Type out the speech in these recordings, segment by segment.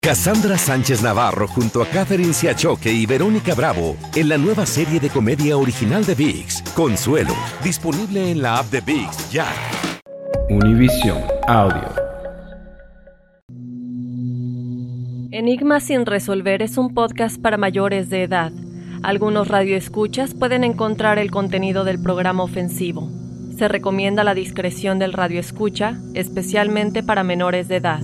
Cassandra Sánchez Navarro junto a Catherine Siachoque y Verónica Bravo en la nueva serie de comedia original de VIX, Consuelo, disponible en la app de VIX ya. Univision Audio. Enigma sin resolver es un podcast para mayores de edad. Algunos radioescuchas pueden encontrar el contenido del programa ofensivo. Se recomienda la discreción del radioescucha, especialmente para menores de edad.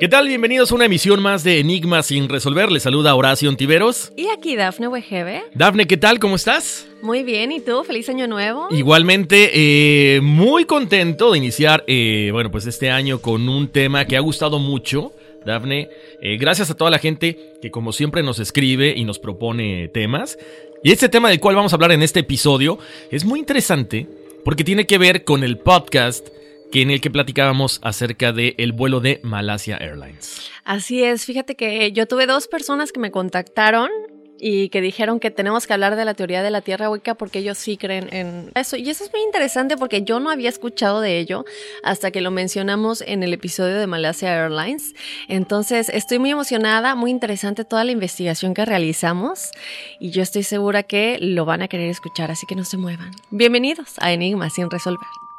¿Qué tal? Bienvenidos a una emisión más de Enigmas sin resolver. Les saluda Horacio Ontiveros. Y aquí Dafne Wegebe. Dafne, ¿qué tal? ¿Cómo estás? Muy bien, ¿y tú? Feliz año nuevo. Igualmente, eh, muy contento de iniciar, eh, bueno, pues este año con un tema que ha gustado mucho. Dafne, eh, gracias a toda la gente que como siempre nos escribe y nos propone temas. Y este tema del cual vamos a hablar en este episodio es muy interesante porque tiene que ver con el podcast que en el que platicábamos acerca del el vuelo de Malasia Airlines. Así es, fíjate que yo tuve dos personas que me contactaron y que dijeron que tenemos que hablar de la teoría de la Tierra hueca porque ellos sí creen en eso. Y eso es muy interesante porque yo no había escuchado de ello hasta que lo mencionamos en el episodio de Malasia Airlines. Entonces estoy muy emocionada, muy interesante toda la investigación que realizamos y yo estoy segura que lo van a querer escuchar, así que no se muevan. Bienvenidos a Enigma sin resolver.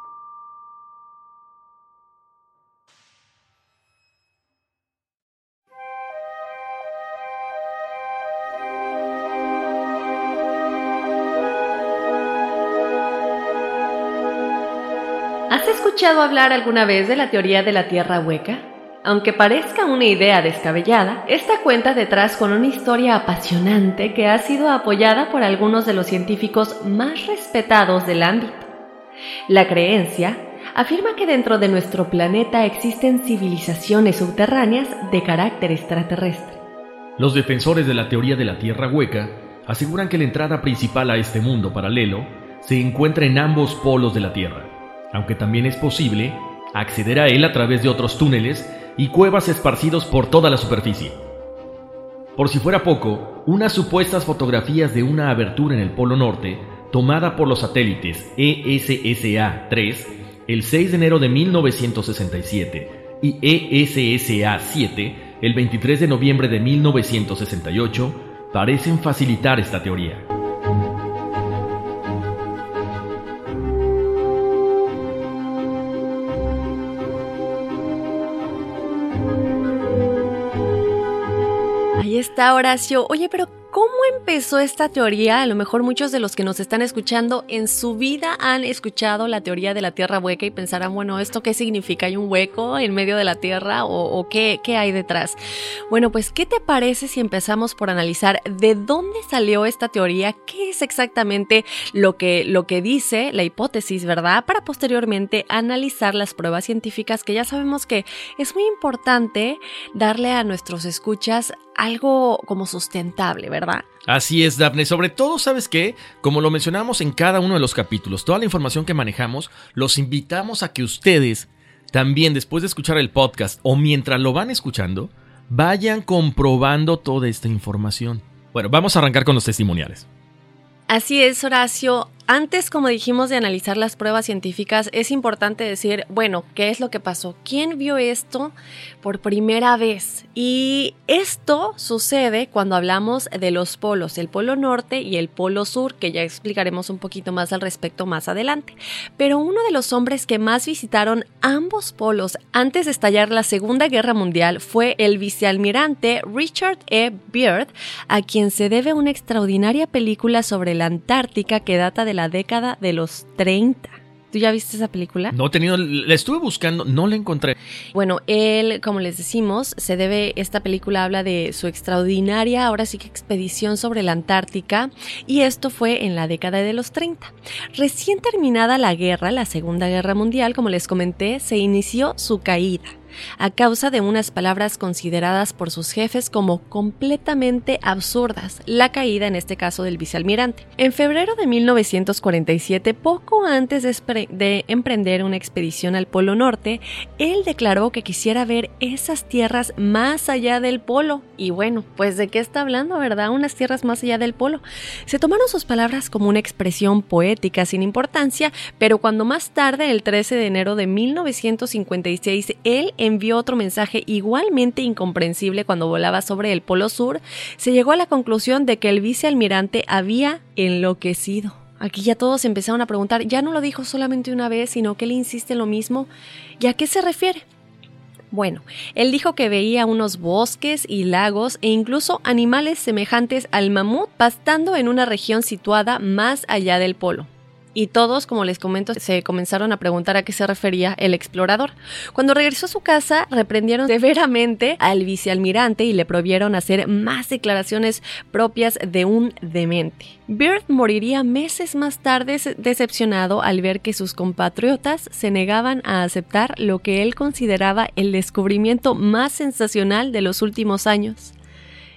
Escuchado hablar alguna vez de la teoría de la Tierra hueca? Aunque parezca una idea descabellada, esta cuenta detrás con una historia apasionante que ha sido apoyada por algunos de los científicos más respetados del ámbito. La creencia afirma que dentro de nuestro planeta existen civilizaciones subterráneas de carácter extraterrestre. Los defensores de la teoría de la Tierra hueca aseguran que la entrada principal a este mundo paralelo se encuentra en ambos polos de la Tierra, aunque también es posible acceder a él a través de otros túneles y cuevas esparcidos por toda la superficie. Por si fuera poco, unas supuestas fotografías de una abertura en el Polo Norte, tomada por los satélites E ESSA-3 el 6 de enero de 1967 y E ESSA-7 el 23 de noviembre de 1968, parecen facilitar esta teoría. Está Horacio. Oye, pero ¿cómo empezó esta teoría? A lo mejor muchos de los que nos están escuchando en su vida han escuchado la teoría de la Tierra hueca y pensarán, bueno, ¿esto qué significa? ¿Hay un hueco en medio de la Tierra o, qué, qué hay detrás? Bueno, pues, ¿qué te parece si empezamos por analizar de dónde salió esta teoría? ¿Qué es exactamente lo que, lo que dice la hipótesis, verdad? Para posteriormente analizar las pruebas científicas que ya sabemos que es muy importante darle a nuestros escuchas algo como sustentable, ¿verdad? Así es, Daphne. Sobre todo, ¿sabes qué? Como lo mencionamos en cada uno de los capítulos, toda la información que manejamos, los invitamos a que ustedes también, después de escuchar el podcast o mientras lo van escuchando, vayan comprobando toda esta información. Bueno, vamos a arrancar con los testimoniales. Así es, Horacio. Antes, como dijimos, de analizar las pruebas científicas, es importante decir, bueno, ¿qué es lo que pasó? ¿Quién vio esto por primera vez? Y esto sucede cuando hablamos de los polos, el polo norte y el polo sur, que ya explicaremos un poquito más al respecto más adelante. Pero uno de los hombres que más visitaron ambos polos antes de estallar la Segunda Guerra Mundial fue el vicealmirante Richard E. Beard, a quien se debe una extraordinaria película sobre la Antártica que data de la década de los 30. ¿Tú ya viste esa película? No he tenido, la estuve buscando, no la encontré. Bueno, él, como les decimos, se debe, esta película habla de su extraordinaria, ahora sí que expedición sobre la Antártica, y esto fue en la década de los 30. Recién terminada la guerra, la Segunda Guerra Mundial, como les comenté, se inició su caída a causa de unas palabras consideradas por sus jefes como completamente absurdas, la caída en este caso del vicealmirante. En febrero de 1947, poco antes de, emprender una expedición al Polo Norte, él declaró que quisiera ver esas tierras más allá del polo. Y bueno, pues de qué está hablando, ¿verdad? Unas tierras más allá del polo. Se tomaron sus palabras como una expresión poética sin importancia, pero cuando más tarde, el 13 de enero de 1956, él envió otro mensaje igualmente incomprensible cuando volaba sobre el Polo Sur, se llegó a la conclusión de que el vicealmirante había enloquecido. Aquí ya todos empezaron a preguntar, ya no lo dijo solamente una vez, sino que él insiste en lo mismo. ¿Y a qué se refiere? Bueno, él dijo que veía unos bosques y lagos e incluso animales semejantes al mamut pastando en una región situada más allá del polo y todos, como les comento, se comenzaron a preguntar a qué se refería el explorador. Cuando regresó a su casa, reprendieron severamente al vicealmirante y le prohibieron hacer más declaraciones propias de un demente. Beard moriría meses más tarde decepcionado al ver que sus compatriotas se negaban a aceptar lo que él consideraba el descubrimiento más sensacional de los últimos años.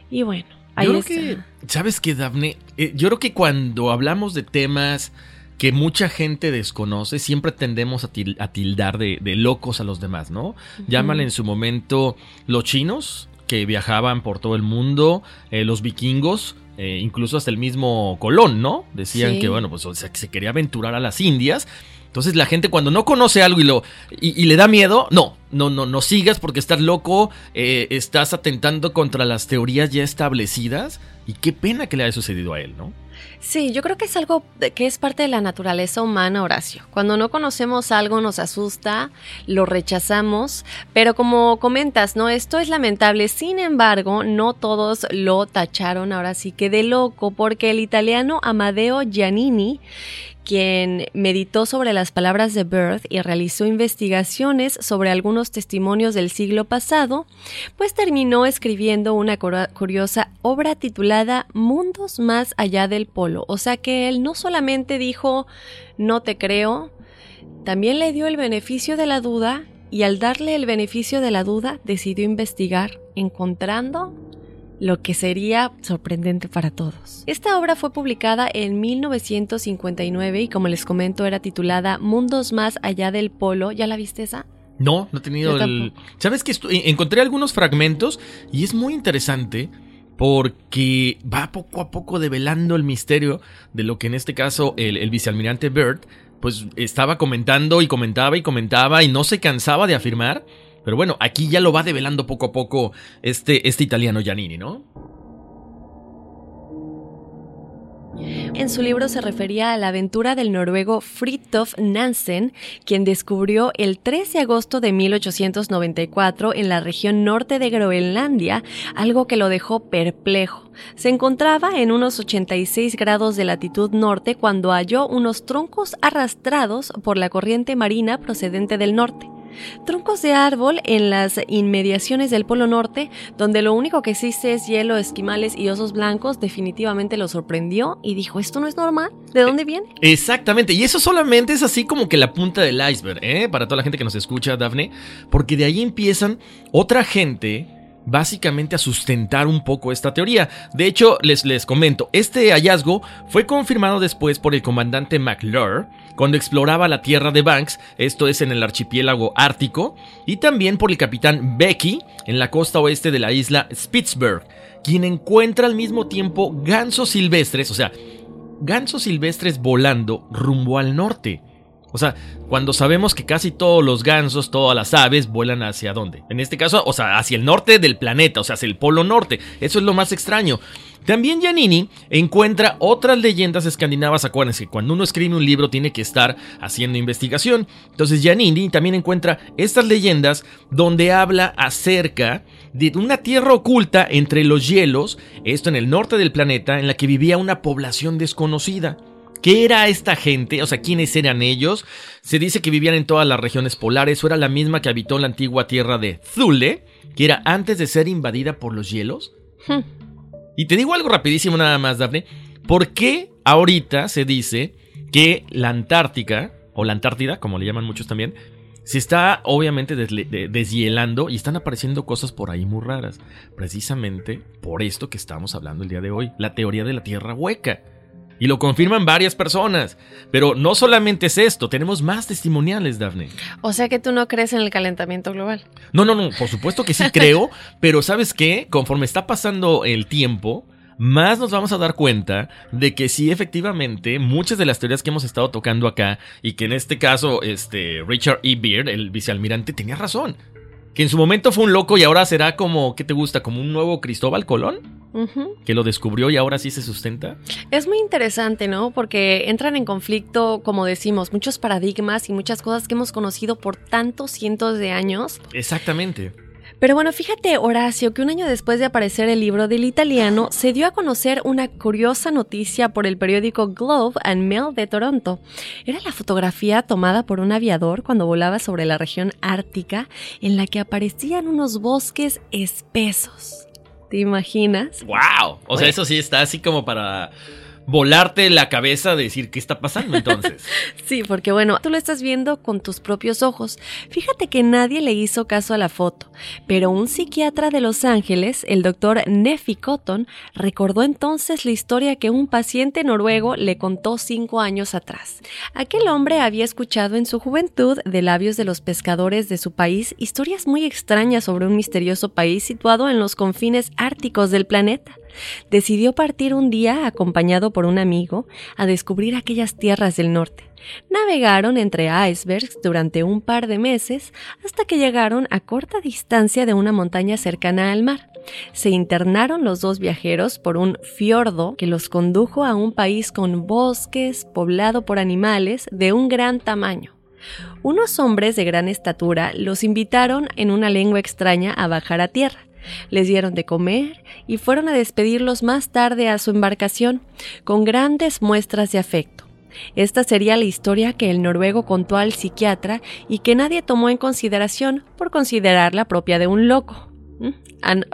Y bueno, ahí yo está. Que, ¿Sabes qué, Daphne? Eh, yo creo que cuando hablamos de temas que mucha gente desconoce, siempre tendemos a, tildar de, locos a los demás, ¿no? Llaman en su momento los chinos, que viajaban por todo el mundo, eh, los vikingos, eh, incluso hasta el mismo Colón, ¿no? Decían que, bueno, pues se quería aventurar a las Indias. Entonces la gente cuando no conoce algo y, lo, y, le da miedo, no, no, no, no sigas porque estás loco, eh, estás atentando contra las teorías ya establecidas. Y qué pena que le haya sucedido a él, ¿no? Sí, yo creo que es algo que es parte de la naturaleza humana, Horacio. Cuando no conocemos algo nos asusta, lo rechazamos, pero como comentas, ¿no? Esto es lamentable. Sin embargo, no todos lo tacharon ahora sí que de loco, porque el italiano Amadeo Giannini quien meditó sobre las palabras de Birth y realizó investigaciones sobre algunos testimonios del siglo pasado, pues terminó escribiendo una curiosa obra titulada Mundos más allá del polo. O sea que él no solamente dijo no te creo, también le dio el beneficio de la duda y al darle el beneficio de la duda decidió investigar, encontrando lo que sería sorprendente para todos. Esta obra fue publicada en 1959 y como les comento era titulada Mundos más allá del polo. ¿Ya la viste esa? No, no he tenido el... ¿Sabes que encontré algunos fragmentos y es muy interesante porque va poco a poco develando el misterio de lo que en este caso el, el vicealmirante Bird pues estaba comentando y comentaba y comentaba y no se cansaba de afirmar pero bueno, aquí ya lo va develando poco a poco este, este italiano Giannini, ¿no? En su libro se refería a la aventura del noruego Fridtjof Nansen, quien descubrió el 13 de agosto de 1894 en la región norte de Groenlandia algo que lo dejó perplejo. Se encontraba en unos 86 grados de latitud norte cuando halló unos troncos arrastrados por la corriente marina procedente del norte. Troncos de árbol en las inmediaciones del Polo Norte, donde lo único que existe es hielo, esquimales y osos blancos, definitivamente lo sorprendió y dijo, ¿esto no es normal? ¿De dónde eh, viene? Exactamente, y eso solamente es así como que la punta del iceberg, ¿eh? Para toda la gente que nos escucha, Dafne, porque de ahí empiezan otra gente básicamente a sustentar un poco esta teoría. De hecho, les, les comento, este hallazgo fue confirmado después por el comandante McClure cuando exploraba la tierra de Banks, esto es en el archipiélago ártico, y también por el capitán Becky en la costa oeste de la isla Spitzberg, quien encuentra al mismo tiempo gansos silvestres, o sea, gansos silvestres volando rumbo al norte. O sea, cuando sabemos que casi todos los gansos, todas las aves vuelan hacia dónde. En este caso, o sea, hacia el norte del planeta, o sea, hacia el polo norte. Eso es lo más extraño. También Giannini encuentra otras leyendas escandinavas. Acuérdense que cuando uno escribe un libro tiene que estar haciendo investigación. Entonces Giannini también encuentra estas leyendas donde habla acerca de una tierra oculta entre los hielos, esto en el norte del planeta, en la que vivía una población desconocida. ¿Qué era esta gente? O sea, ¿quiénes eran ellos? Se dice que vivían en todas las regiones polares o era la misma que habitó en la antigua tierra de Thule, que era antes de ser invadida por los hielos. Hmm. Y te digo algo rapidísimo nada más, Daphne. ¿Por qué ahorita se dice que la Antártica, o la Antártida, como le llaman muchos también, se está obviamente deshielando y están apareciendo cosas por ahí muy raras? Precisamente por esto que estamos hablando el día de hoy, la teoría de la Tierra hueca. Y lo confirman varias personas. Pero no solamente es esto, tenemos más testimoniales, Daphne. O sea que tú no crees en el calentamiento global. No, no, no, por supuesto que sí creo, pero ¿sabes qué? Conforme está pasando el tiempo, más nos vamos a dar cuenta de que sí, efectivamente, muchas de las teorías que hemos estado tocando acá, y que en este caso, este, Richard E. Beard, el vicealmirante, tenía razón. Que en su momento fue un loco y ahora será como, ¿qué te gusta? ¿Como un nuevo Cristóbal Colón? Que lo descubrió y ahora sí se sustenta. Es muy interesante, ¿no? Porque entran en conflicto, como decimos, muchos paradigmas y muchas cosas que hemos conocido por tantos cientos de años. Exactamente. Pero bueno, fíjate, Horacio, que un año después de aparecer el libro del italiano, se dio a conocer una curiosa noticia por el periódico Globe and Mail de Toronto. Era la fotografía tomada por un aviador cuando volaba sobre la región ártica, en la que aparecían unos bosques espesos. ¿Te imaginas? ¡Wow! O sea, eso sí está así como para volarte la cabeza de decir qué está pasando entonces. sí, porque bueno, tú lo estás viendo con tus propios ojos. Fíjate que nadie le hizo caso a la foto, pero un psiquiatra de Los Ángeles, el doctor Nefi Cotton, recordó entonces la historia que un paciente noruego le contó cinco años atrás. Aquel hombre había escuchado en su juventud de labios de los pescadores de su país historias muy extrañas sobre un misterioso país situado en los confines árticos del planeta decidió partir un día acompañado por un amigo a descubrir aquellas tierras del norte. Navegaron entre icebergs durante un par de meses hasta que llegaron a corta distancia de una montaña cercana al mar. Se internaron los dos viajeros por un fiordo que los condujo a un país con bosques, poblado por animales de un gran tamaño. Unos hombres de gran estatura los invitaron en una lengua extraña a bajar a tierra les dieron de comer y fueron a despedirlos más tarde a su embarcación, con grandes muestras de afecto. Esta sería la historia que el noruego contó al psiquiatra y que nadie tomó en consideración por considerarla propia de un loco. ¿Mm?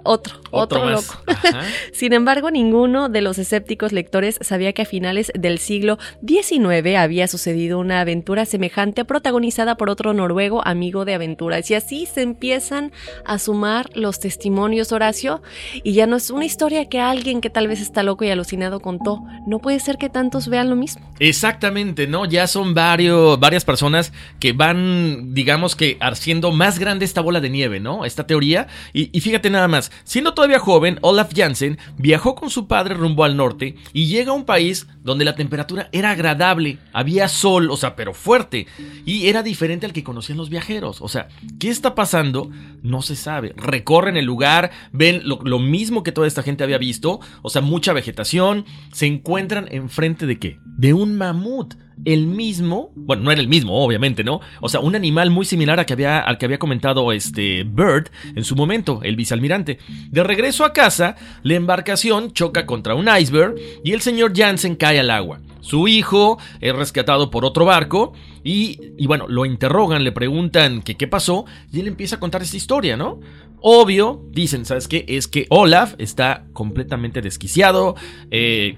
Otro, otro, loco. Sin embargo, ninguno de los escépticos lectores sabía que a finales del siglo XIX había sucedido una aventura semejante protagonizada por otro noruego amigo de aventuras. Y así se empiezan a sumar los testimonios, Horacio, y ya no es una historia que alguien que tal vez está loco y alucinado contó. No puede ser que tantos vean lo mismo. Exactamente, ¿no? Ya son varios, varias personas que van, digamos que, haciendo más grande esta bola de nieve, ¿no? Esta teoría. Y, y fíjate nada más, siendo todavía joven, Olaf Jansen viajó con su padre rumbo al norte y llega a un país donde la temperatura era agradable, había sol, o sea, pero fuerte, y era diferente al que conocían los viajeros. O sea, ¿qué está pasando? No se sabe. Recorren el lugar, ven lo, lo mismo que toda esta gente había visto, o sea, mucha vegetación, se encuentran enfrente de qué? De un mamut el mismo, bueno, no era el mismo, obviamente, ¿no? O sea, un animal muy similar al que había, al que había comentado este Bird en su momento, el vicealmirante. De regreso a casa, la embarcación choca contra un iceberg y el señor Jansen cae al agua. Su hijo es rescatado por otro barco y, y bueno, lo interrogan, le preguntan qué pasó y él empieza a contar esta historia, ¿no? Obvio, dicen, ¿sabes qué? Es que Olaf está completamente desquiciado, eh,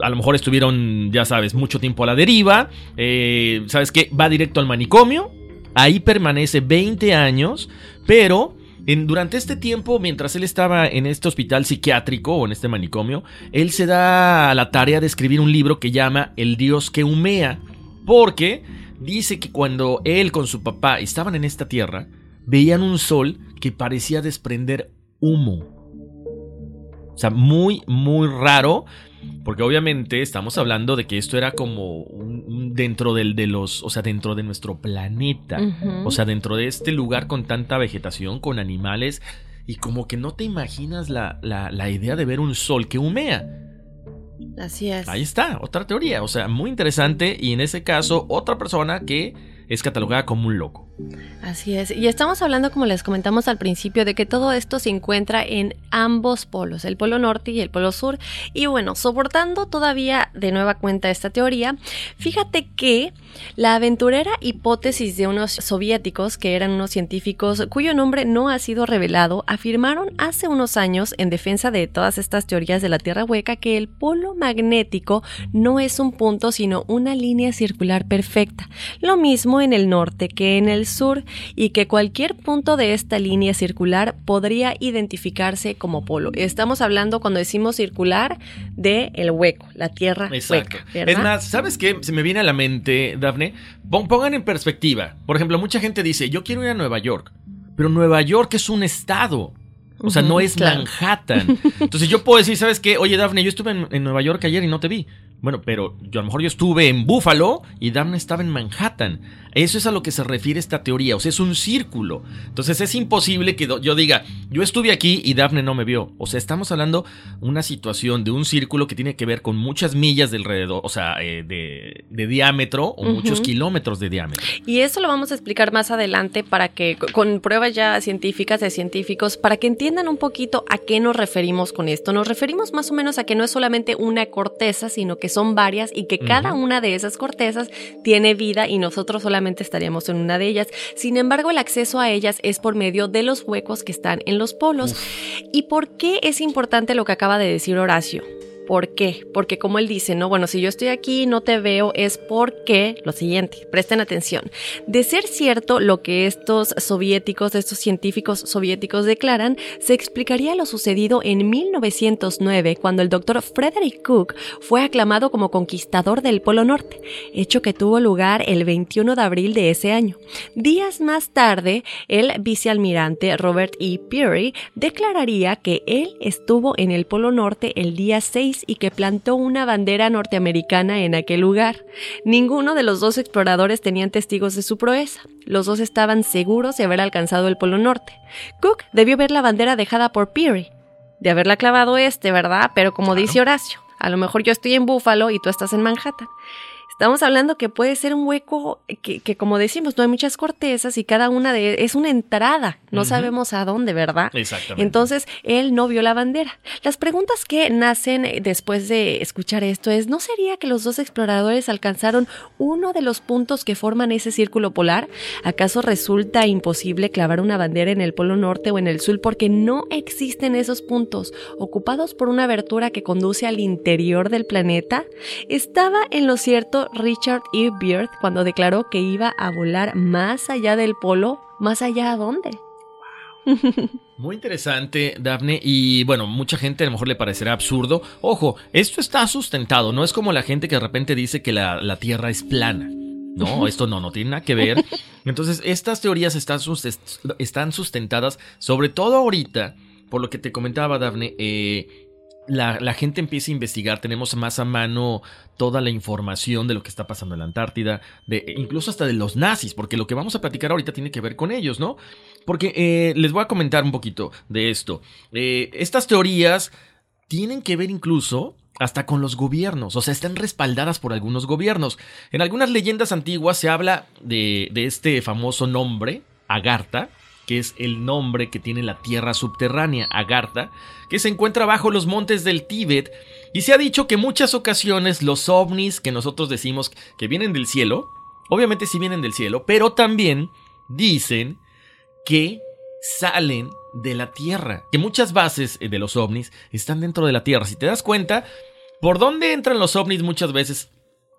a lo mejor estuvieron, ya sabes, mucho tiempo a la deriva. Eh, ¿Sabes qué? Va directo al manicomio. Ahí permanece 20 años, pero en, durante este tiempo, mientras él estaba en este hospital psiquiátrico o en este manicomio, él se da a la tarea de escribir un libro que llama El Dios que humea, porque dice que cuando él con su papá estaban en esta tierra, veían un sol que parecía desprender humo O sea, muy, muy raro. Porque obviamente estamos hablando de que esto era como un, dentro del, de los, o sea, dentro de nuestro planeta. O sea, dentro de este lugar con tanta vegetación, con animales. Y como que no te imaginas la, la, la idea de ver un sol que humea. Así es. Ahí está, otra teoría. O sea, muy interesante. Y en ese caso, otra persona que es catalogada como un loco. Así es. Y estamos hablando, como les comentamos al principio, de que todo esto se encuentra en ambos polos, el polo norte y el polo sur. Y bueno, soportando todavía de nueva cuenta esta teoría, fíjate que la aventurera hipótesis de unos soviéticos, que eran unos científicos cuyo nombre no ha sido revelado, afirmaron hace unos años, en defensa de todas estas teorías de la Tierra hueca, que el polo magnético no es un punto, sino una línea circular perfecta. Lo mismo en el norte que en el sur y que cualquier punto de esta línea circular podría identificarse como polo. Estamos hablando cuando decimos circular de el hueco, la tierra Exacto. Es más, ¿sabes qué? Se me viene a la mente, Dafne. Pongan en perspectiva. Por ejemplo, mucha gente dice, yo quiero ir a Nueva York, pero Nueva York es un estado. O sea, no es Manhattan. Entonces yo puedo decir, ¿sabes qué? Oye, Dafne, yo estuve en, en, Nueva York ayer y no te vi. Bueno, pero yo a lo mejor yo estuve en Buffalo y Daphne estaba en Manhattan. Eso es a lo que se refiere esta teoría, o sea, es un círculo. Entonces es imposible que yo diga, yo estuve aquí y Daphne no me vio. O sea, estamos hablando una situación de un círculo que tiene que ver con muchas millas de alrededor, o sea, eh, de, diámetro o muchos kilómetros de diámetro. Y eso lo vamos a explicar más adelante para que, con pruebas ya científicas de científicos, para que entiendan un poquito a qué nos referimos con esto. Nos referimos más o menos a que no es solamente una corteza, sino que son varias y que cada una de esas cortezas tiene vida y nosotros solamente estaríamos en una de ellas. Sin embargo, el acceso a ellas es por medio de los huecos que están en los polos. ¿Y por qué es importante lo que acaba de decir Horacio? ¿Por qué? Porque como él dice, no, bueno, si yo estoy aquí y no te veo es porque lo siguiente, presten atención. De ser cierto lo que estos soviéticos, estos científicos soviéticos declaran, se explicaría lo sucedido en 1909 cuando el doctor Frederick Cook fue aclamado como conquistador del Polo Norte, hecho que tuvo lugar el 21 de abril de ese año. Días más tarde, el vicealmirante Robert E. Peary declararía que él estuvo en el Polo Norte el día 6 y que plantó una bandera norteamericana en aquel lugar. Ninguno de los dos exploradores tenían testigos de su proeza. Los dos estaban seguros de haber alcanzado el Polo Norte. Cook debió ver la bandera dejada por Peary. De haberla clavado este, ¿verdad? Pero como dice Horacio, a lo mejor yo estoy en Buffalo y tú estás en Manhattan. Estamos hablando que puede ser un hueco que, como decimos, no hay muchas cortezas y cada una de es una entrada. No sabemos a dónde, ¿verdad? Exactamente. Entonces, él no vio la bandera. Las preguntas que nacen después de escuchar esto es, ¿no sería que los dos exploradores alcanzaron uno de los puntos que forman ese círculo polar? ¿Acaso resulta imposible clavar una bandera en el polo norte o en el sur porque no existen esos puntos ocupados por una abertura que conduce al interior del planeta? Estaba en lo cierto Richard E. Beard cuando declaró que iba a volar más allá del polo. ¿Más allá a dónde? Muy interesante, Daphne. Y bueno, mucha gente a lo mejor le parecerá absurdo. Ojo, esto está sustentado. No es como la gente que de repente dice que la, Tierra es plana. No, esto no, no tiene nada que ver. Entonces, estas teorías están, están sustentadas, sobre todo ahorita, por lo que te comentaba, Daphne, eh, la, gente empieza a investigar, tenemos más a mano toda la información de lo que está pasando en la Antártida, de, incluso hasta de los nazis, porque lo que vamos a platicar ahorita tiene que ver con ellos, ¿no? Porque eh, les voy a comentar un poquito de esto. Eh, estas teorías tienen que ver incluso hasta con los gobiernos, o sea, están respaldadas por algunos gobiernos. En algunas leyendas antiguas se habla de, de este famoso nombre, Agartha, que es el nombre que tiene la tierra subterránea, Agartha, que se encuentra bajo los montes del Tíbet, y se ha dicho que muchas ocasiones los ovnis que nosotros decimos que vienen del cielo, obviamente sí vienen del cielo, pero también dicen que salen de la Tierra, que muchas bases de los ovnis están dentro de la Tierra. Si te das cuenta, ¿por dónde entran los ovnis muchas veces?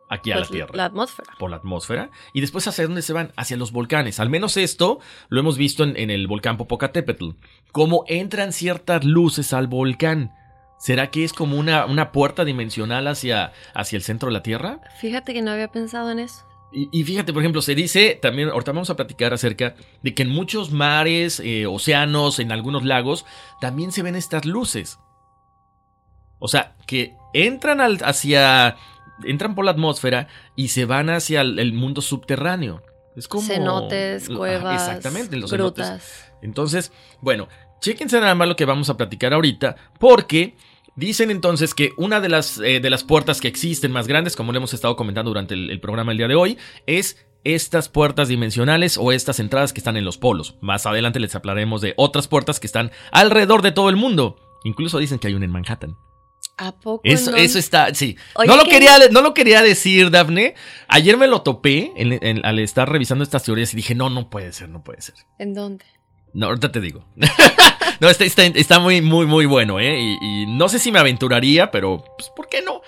Aquí a la pues, Tierra. La atmósfera. Por la atmósfera. Y después hacia dónde se van? Hacia los volcanes. Al menos esto lo hemos visto en, el volcán Popocatépetl. Cómo entran ciertas luces al volcán. ¿Será que es como una, una puerta dimensional hacia, hacia el centro de la Tierra? Fíjate que no había pensado en eso. Y, fíjate, por ejemplo, se dice también, ahorita vamos a platicar acerca de que en muchos mares, eh, océanos, en algunos lagos, también se ven estas luces. O sea, que entran al, hacia. Entran por la atmósfera y se van hacia el, el mundo subterráneo. Es como. Cenotes, cuevas, exactamente, los grutas. cenotes. Entonces, bueno, chéquense nada más lo que vamos a platicar ahorita, porque dicen entonces que una de las, eh, de las puertas que existen más grandes, como lo hemos estado comentando durante el, el programa el día de hoy, es estas puertas dimensionales o estas entradas que están en los polos. Más adelante les hablaremos de otras puertas que están alrededor de todo el mundo. Incluso dicen que hay una en Manhattan. ¿A poco? Eso, no? eso está, sí. Oye, no, lo quería, no lo quería decir, Dafne. Ayer me lo topé en- en- al estar revisando estas teorías y dije, no, no puede ser, no puede ser. ¿En dónde? No, ahorita te digo. no, está, está, está muy, muy, muy bueno, ¿eh? Y, y no sé si me aventuraría, pero, pues, ¿por qué no?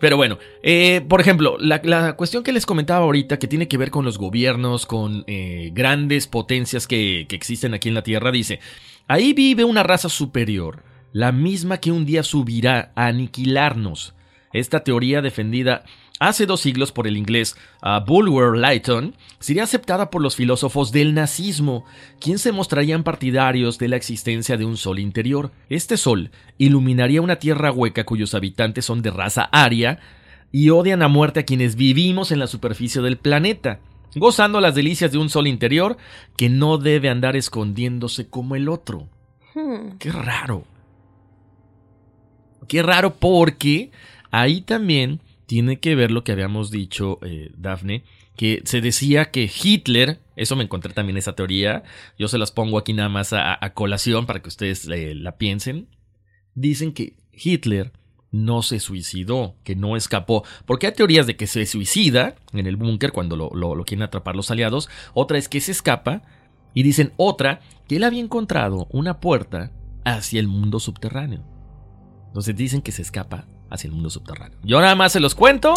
Pero bueno, eh, por ejemplo, la, la cuestión que les comentaba ahorita, que tiene que ver con los gobiernos, con eh, grandes potencias que, que existen aquí en la Tierra, dice, ahí vive una raza superior, la misma que un día subirá a aniquilarnos. Esta teoría defendida hace dos siglos por el inglés uh, Bulwer Lytton sería aceptada por los filósofos del nazismo, quienes se mostrarían partidarios de la existencia de un sol interior. Este sol iluminaría una tierra hueca cuyos habitantes son de raza aria y odian a muerte a quienes vivimos en la superficie del planeta, gozando las delicias de un sol interior que no debe andar escondiéndose como el otro. Hmm. Qué raro. Qué raro porque ahí también tiene que ver lo que habíamos dicho, eh, Dafne, que se decía que Hitler, eso me encontré también esa teoría, yo se las pongo aquí nada más a, a colación para que ustedes eh, la piensen, dicen que Hitler no se suicidó, que no escapó, porque hay teorías de que se suicida en el búnker cuando lo, lo- lo quieren atrapar los aliados, otra es que se escapa, y dicen otra que él había encontrado una puerta hacia el mundo subterráneo. Entonces dicen que se escapa hacia el mundo subterráneo. Yo nada más se los cuento.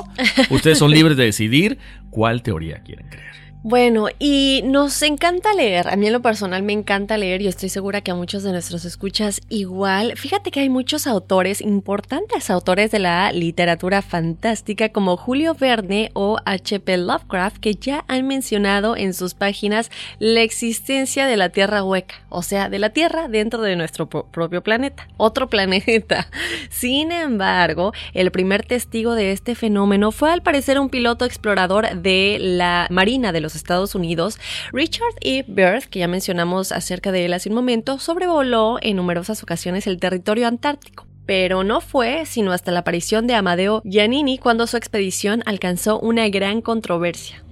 Ustedes son libres de decidir cuál teoría quieren creer. Bueno, y nos encanta leer. A mí en lo personal me encanta leer y estoy segura que a muchos de nuestros escuchas igual. Fíjate que hay muchos autores, importantes autores de la literatura fantástica como Julio Verne o H.P. Lovecraft que ya han mencionado en sus páginas la existencia de la Tierra hueca, o sea, de la Tierra dentro de nuestro pro- propio planeta, otro planeta. Sin embargo, el primer testigo de este fenómeno fue al parecer un piloto explorador de la Marina de los Estados Unidos, Richard E. Byrd, que ya mencionamos acerca de él hace un momento, sobrevoló en numerosas ocasiones el territorio antártico. Pero no fue sino hasta la aparición de Amadeo Giannini cuando su expedición alcanzó una gran controversia.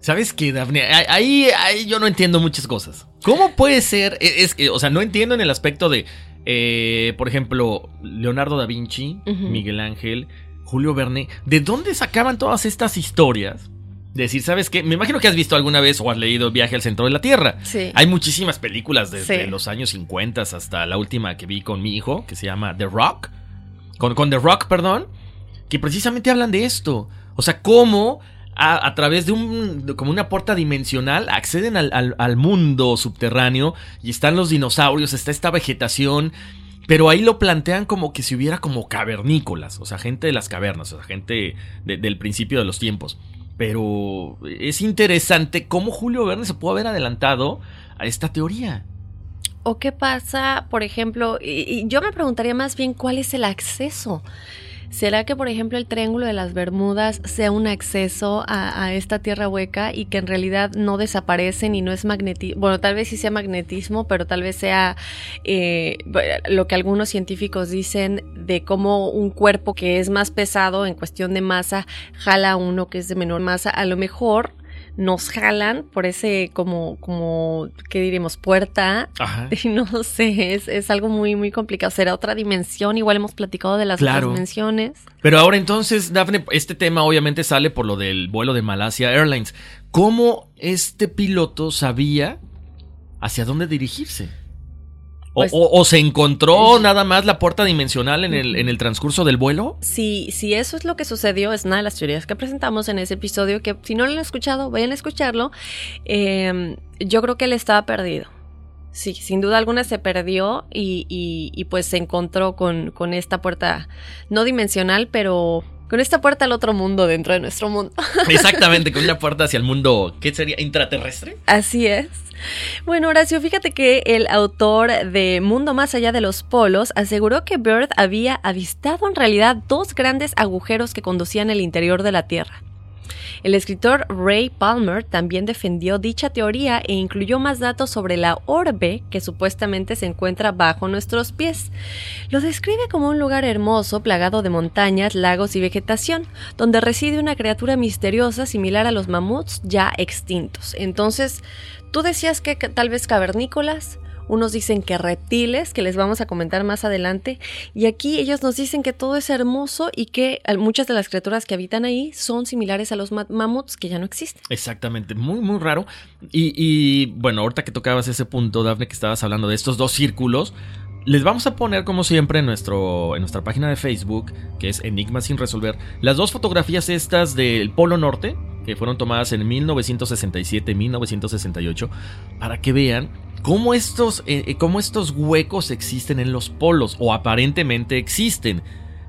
¿Sabes qué, Dafne? Ahí, ahí yo no entiendo muchas cosas. ¿Cómo puede ser? E, Es, que, o sea, no entiendo en el aspecto de, eh, por ejemplo, Leonardo da Vinci. Miguel Ángel, Julio Verne. ¿De dónde sacaban todas estas historias? Decir, ¿sabes qué? Me imagino que has visto alguna vez o has leído Viaje al Centro de la Tierra. Sí. Hay muchísimas películas desde Sí. los años 50 hasta la última que vi con mi hijo, que se llama The Rock. Con, con The Rock, perdón. Que precisamente hablan de esto. O sea, cómo a, a través de un como una puerta dimensional acceden al, al- al mundo subterráneo y están los dinosaurios, está esta vegetación. Pero ahí lo plantean como que si hubiera como cavernícolas, o sea, gente de las cavernas, o sea, gente de- del principio de los tiempos. Pero es interesante cómo Julio Verne se pudo haber adelantado a esta teoría. ¿O qué pasa, por ejemplo? Y, y yo me preguntaría más bien cuál es el acceso. ¿Será que, por ejemplo, el Triángulo de las Bermudas sea un acceso a, esta tierra hueca y que en realidad no desaparecen y no es magnetismo? Bueno, tal vez sí sea magnetismo, pero tal vez sea eh, lo que algunos científicos dicen de cómo un cuerpo que es más pesado en cuestión de masa jala a uno que es de menor masa. A lo mejor nos jalan por ese como, como, ¿qué diríamos? Puerta. Ajá. Y no sé, es, es algo muy, muy complicado. Será otra dimensión. Igual hemos platicado de las Claro. otras dimensiones. Pero ahora entonces, Dafne, este tema obviamente sale por lo del vuelo de Malasia Airlines. ¿Cómo este piloto sabía hacia dónde dirigirse? O, Pues- o- o se encontró nada más la puerta dimensional en el, en el transcurso del vuelo? Si, si eso es lo que sucedió, es una de las teorías que presentamos en ese episodio, que si no lo han escuchado, vayan a escucharlo. Eh, yo creo que él estaba perdido. Sí, sin duda alguna se perdió y, y- y pues se encontró con, con esta puerta no dimensional, pero Con esta puerta al otro mundo dentro de nuestro mundo. Exactamente, con una puerta hacia el mundo, ¿qué sería? ¿Intraterrestre? Así es. Bueno, Horacio, fíjate que el autor de Mundo Más Allá de los Polos aseguró que Bird había avistado en realidad dos grandes agujeros que conducían al interior de la Tierra. El escritor Ray Palmer también defendió dicha teoría e incluyó más datos sobre la orbe que supuestamente se encuentra bajo nuestros pies. Lo describe como un lugar hermoso, plagado de montañas, lagos y vegetación, donde reside una criatura misteriosa similar a los mamuts ya extintos. Entonces, tú decías que tal vez cavernícolas, unos dicen que reptiles, que les vamos a comentar más adelante, y aquí ellos nos dicen que todo es hermoso y que muchas de las criaturas que habitan ahí son similares a los mamuts que ya no existen. Exactamente, muy, muy raro. Y, bueno, ahorita que tocabas ese punto, Dafne, que estabas hablando de estos dos círculos, les vamos a poner, como siempre, en, nuestro, en nuestra página de Facebook, que es Enigma sin resolver, las dos fotografías estas del Polo Norte, que fueron tomadas en 1967-1968, para que vean cómo estos, eh, eh, cómo estos huecos existen en los polos, o aparentemente existen.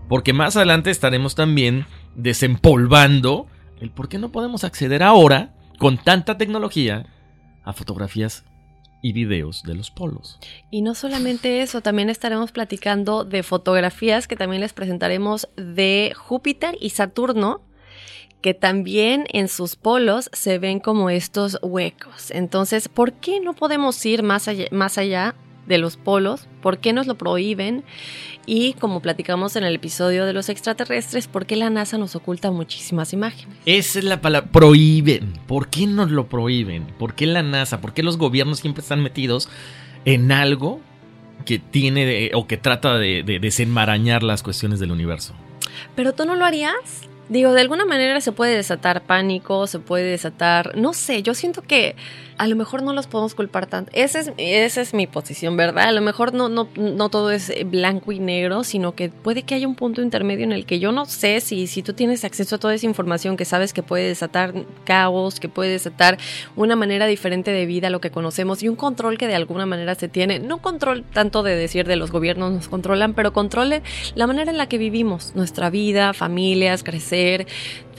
Porque más adelante estaremos también desempolvando el por qué no podemos acceder ahora, con tanta tecnología, a fotografías y videos de los polos. Y no solamente eso, también estaremos platicando de fotografías que también les presentaremos de Júpiter y Saturno, que también en sus polos se ven como estos huecos. Entonces, ¿por qué no podemos ir más allá, más allá de los polos? ¿Por qué nos lo prohíben? Y como platicamos en el episodio de los extraterrestres, ¿por qué la NASA nos oculta muchísimas imágenes? Esa es la palabra, prohíben. ¿Por qué nos lo prohíben? ¿Por qué la NASA? ¿Por qué los gobiernos siempre están metidos en algo que tiene o que trata de desenmarañar las cuestiones del universo? Pero tú no lo harías. Digo, de alguna manera se puede desatar pánico, se puede desatar, no sé, yo siento que a lo mejor no los podemos culpar tanto. Esa es, esa es mi posición, ¿verdad? A lo mejor no, no, no todo es blanco y negro, sino que puede que haya un punto intermedio en el que yo no sé si, si tú tienes acceso a toda esa información que sabes que puede desatar caos, que puede desatar una manera diferente de vida, lo que conocemos, y un control que de alguna manera se tiene. No control tanto de decir de los gobiernos nos controlan, pero controle la manera en la que vivimos, nuestra vida, familias, crecer,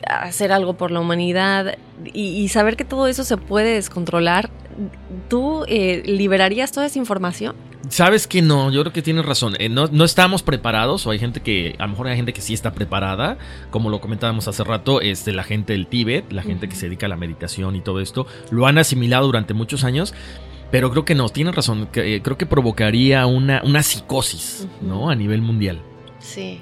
hacer algo por la humanidad y, saber que todo eso se puede descontrolar, ¿tú eh, liberarías toda esa información? Sabes que no, yo creo que tienes razón. Eh, no, no, estamos preparados, o hay gente que, a lo mejor hay gente que sí está preparada, como lo comentábamos hace rato, este, la gente del Tíbet, la gente que se dedica a la meditación y todo esto, lo han asimilado durante muchos años. Pero creo que no, tienes razón. Eh, creo que provocaría una, una psicosis, ¿no? A nivel mundial. Sí.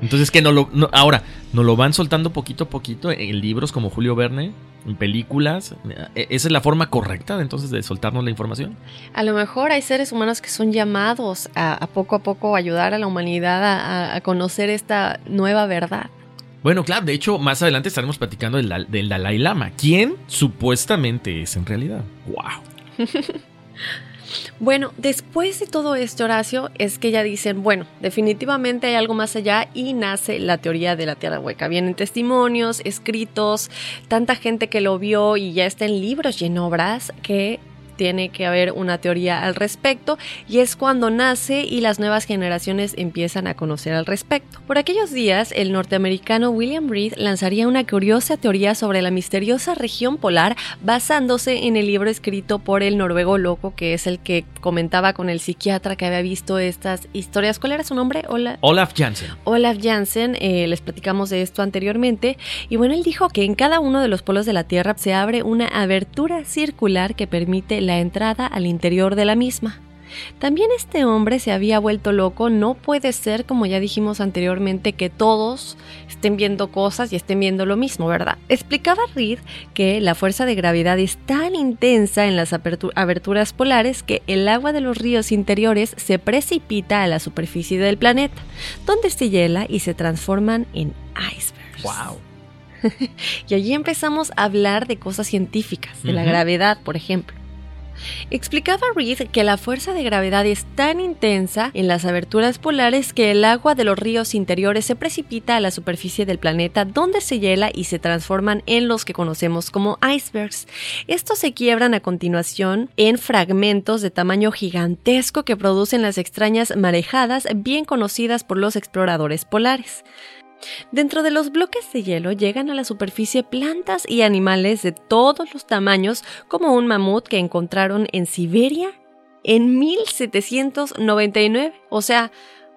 Entonces que no lo, ahora, nos lo van soltando poquito a poquito en libros como Julio Verne, en películas. ¿E-, ¿Esa es la forma correcta de, entonces de soltarnos la información? A lo mejor hay seres humanos que son llamados a, poco a poco ayudar a la humanidad a, conocer esta nueva verdad. Bueno, claro, de hecho, más adelante estaremos platicando del, del Dalai Lama, ¿Quién supuestamente es en realidad. ¡Wow! Bueno, después de todo esto, Horacio, es que ya dicen, bueno, definitivamente hay algo más allá y nace la teoría de la Tierra hueca. Vienen testimonios, escritos, tanta gente que lo vio y ya está en libros y en obras que tiene que haber una teoría al respecto y es cuando nace y las nuevas generaciones empiezan a conocer al respecto. Por aquellos días, el norteamericano William Reed lanzaría una curiosa teoría sobre la misteriosa región polar basándose en el libro escrito por el noruego loco que es el que comentaba con el psiquiatra que había visto estas historias. ¿Cuál era su nombre? Olaf Jansen. Olaf Jansen, eh, les platicamos de esto anteriormente y bueno, él dijo que en cada uno de los polos de la Tierra se abre una abertura circular que permite la la entrada al interior de la misma. También este hombre se había vuelto loco, no puede ser, como ya dijimos anteriormente, que todos estén viendo cosas y estén viendo lo mismo, ¿verdad? Explicaba Reed que la fuerza de gravedad es tan intensa en las aberturas polares que el agua de los ríos interiores se precipita a la superficie del planeta, donde se hiela y se transforman en icebergs. ¡Wow! y allí empezamos a hablar de cosas científicas, de la gravedad, por ejemplo. Explicaba Reed que la fuerza de gravedad es tan intensa en las aberturas polares que el agua de los ríos interiores se precipita a la superficie del planeta donde se hiela y se transforman en los que conocemos como icebergs. Estos se quiebran a continuación en fragmentos de tamaño gigantesco que producen las extrañas marejadas bien conocidas por los exploradores polares. Dentro de los bloques de hielo llegan a la superficie plantas y animales de todos los tamaños, como un mamut que encontraron en Siberia en 1799, o sea,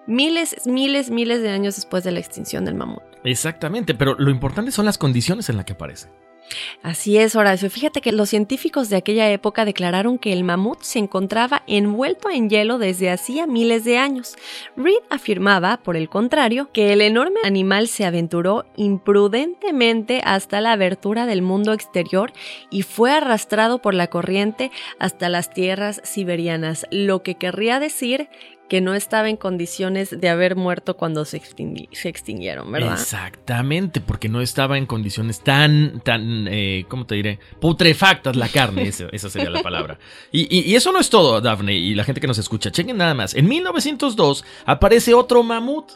miles, miles, miles de años después de la extinción del mamut. Exactamente, pero lo importante son las condiciones en las que aparece. Así es, Horacio. Fíjate que los científicos de aquella época declararon que el mamut se encontraba envuelto en hielo desde hacía miles de años. Reed afirmaba, por el contrario, que el enorme animal se aventuró imprudentemente hasta la abertura del mundo exterior y fue arrastrado por la corriente hasta las tierras siberianas, lo que querría decir que no estaba en condiciones de haber muerto cuando se, extinguieron, ¿verdad? Exactamente, porque no estaba en condiciones tan, tan, eh, ¿cómo te diré? Putrefactas la carne, esa sería la palabra. Y, eso no es todo, Daphne, y la gente que nos escucha. Chequen nada más. En 1902 aparece otro mamut.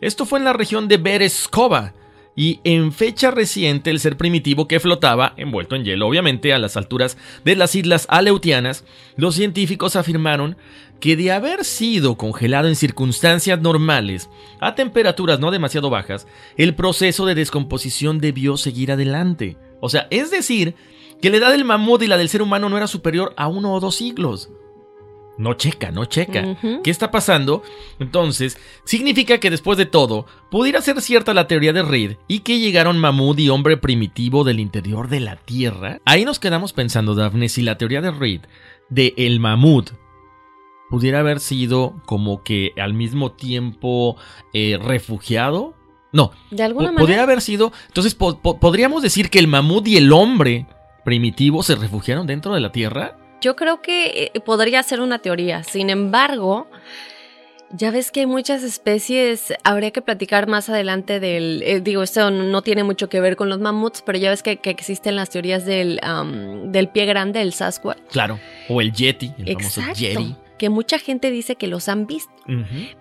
Esto fue en la región de Bereskova. Y en fecha reciente el ser primitivo que flotaba, envuelto en hielo obviamente, a las alturas de las islas Aleutianas, los científicos afirmaron que de haber sido congelado en circunstancias normales, a temperaturas no demasiado bajas, el proceso de descomposición debió seguir adelante. O sea, es decir, que la edad del mamut y la del ser humano no era superior a uno o dos siglos. No checa, no checa. ¿Qué está pasando? Entonces, significa que después de todo, pudiera ser cierta la teoría de Reed y que llegaron mamut y hombre primitivo del interior de la Tierra. Ahí nos quedamos pensando, Daphne, si la teoría de Reed de el mamut pudiera haber sido como que al mismo tiempo eh, refugiado. No, de alguna manera. Podría haber sido. Entonces, podríamos decir que el mamut y el hombre primitivo se refugiaron dentro de la tierra. Yo creo que eh, podría ser una teoría. Sin embargo, ya ves que hay muchas especies, habría que platicar más adelante del, eh, digo, esto no tiene mucho que ver con los mamuts, pero ya ves que, existen las teorías del, del pie grande, el Sasquatch. Claro, o el Yeti, el Exacto. famoso Yeti que mucha gente dice que los han visto.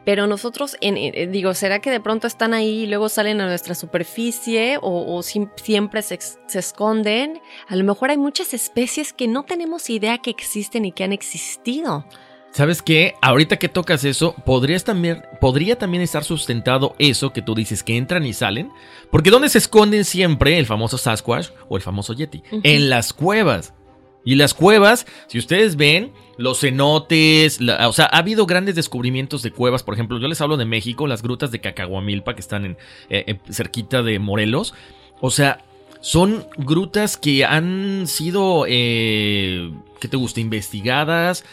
Pero nosotros, en, digo, ¿será que de pronto están ahí y luego salen a nuestra superficie o, siempre se, esconden? A lo mejor hay muchas especies que no tenemos idea que existen y que han existido. ¿Sabes qué? Ahorita que tocas eso, podrías también, podría también estar sustentado eso que tú dices, que entran y salen. Porque ¿dónde se esconden siempre el famoso Sasquatch o el famoso Yeti? En las cuevas. Y las cuevas, si ustedes ven, los cenotes, o sea, ha habido grandes descubrimientos de cuevas, por ejemplo, yo les hablo de México, las grutas de Cacahuamilpa que están en, eh, cerquita de Morelos. O sea, son grutas que han sido, eh, ¿qué te gusta? Investigadas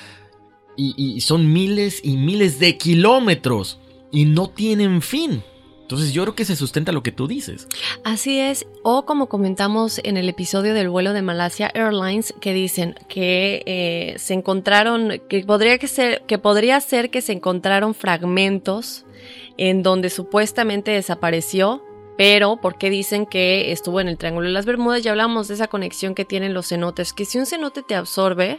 y son miles y miles de kilómetros y no tienen fin. Entonces yo creo que se sustenta lo que tú dices. Así es, o como comentamos en el episodio del vuelo de Malasia Airlines, que dicen que eh, se encontraron, que podría, que, ser, que podría ser que se encontraron fragmentos en donde supuestamente desapareció pero ¿por qué dicen que estuvo en el Triángulo de las Bermudas? Ya hablamos de esa conexión que tienen los cenotes, que si un cenote te absorbe,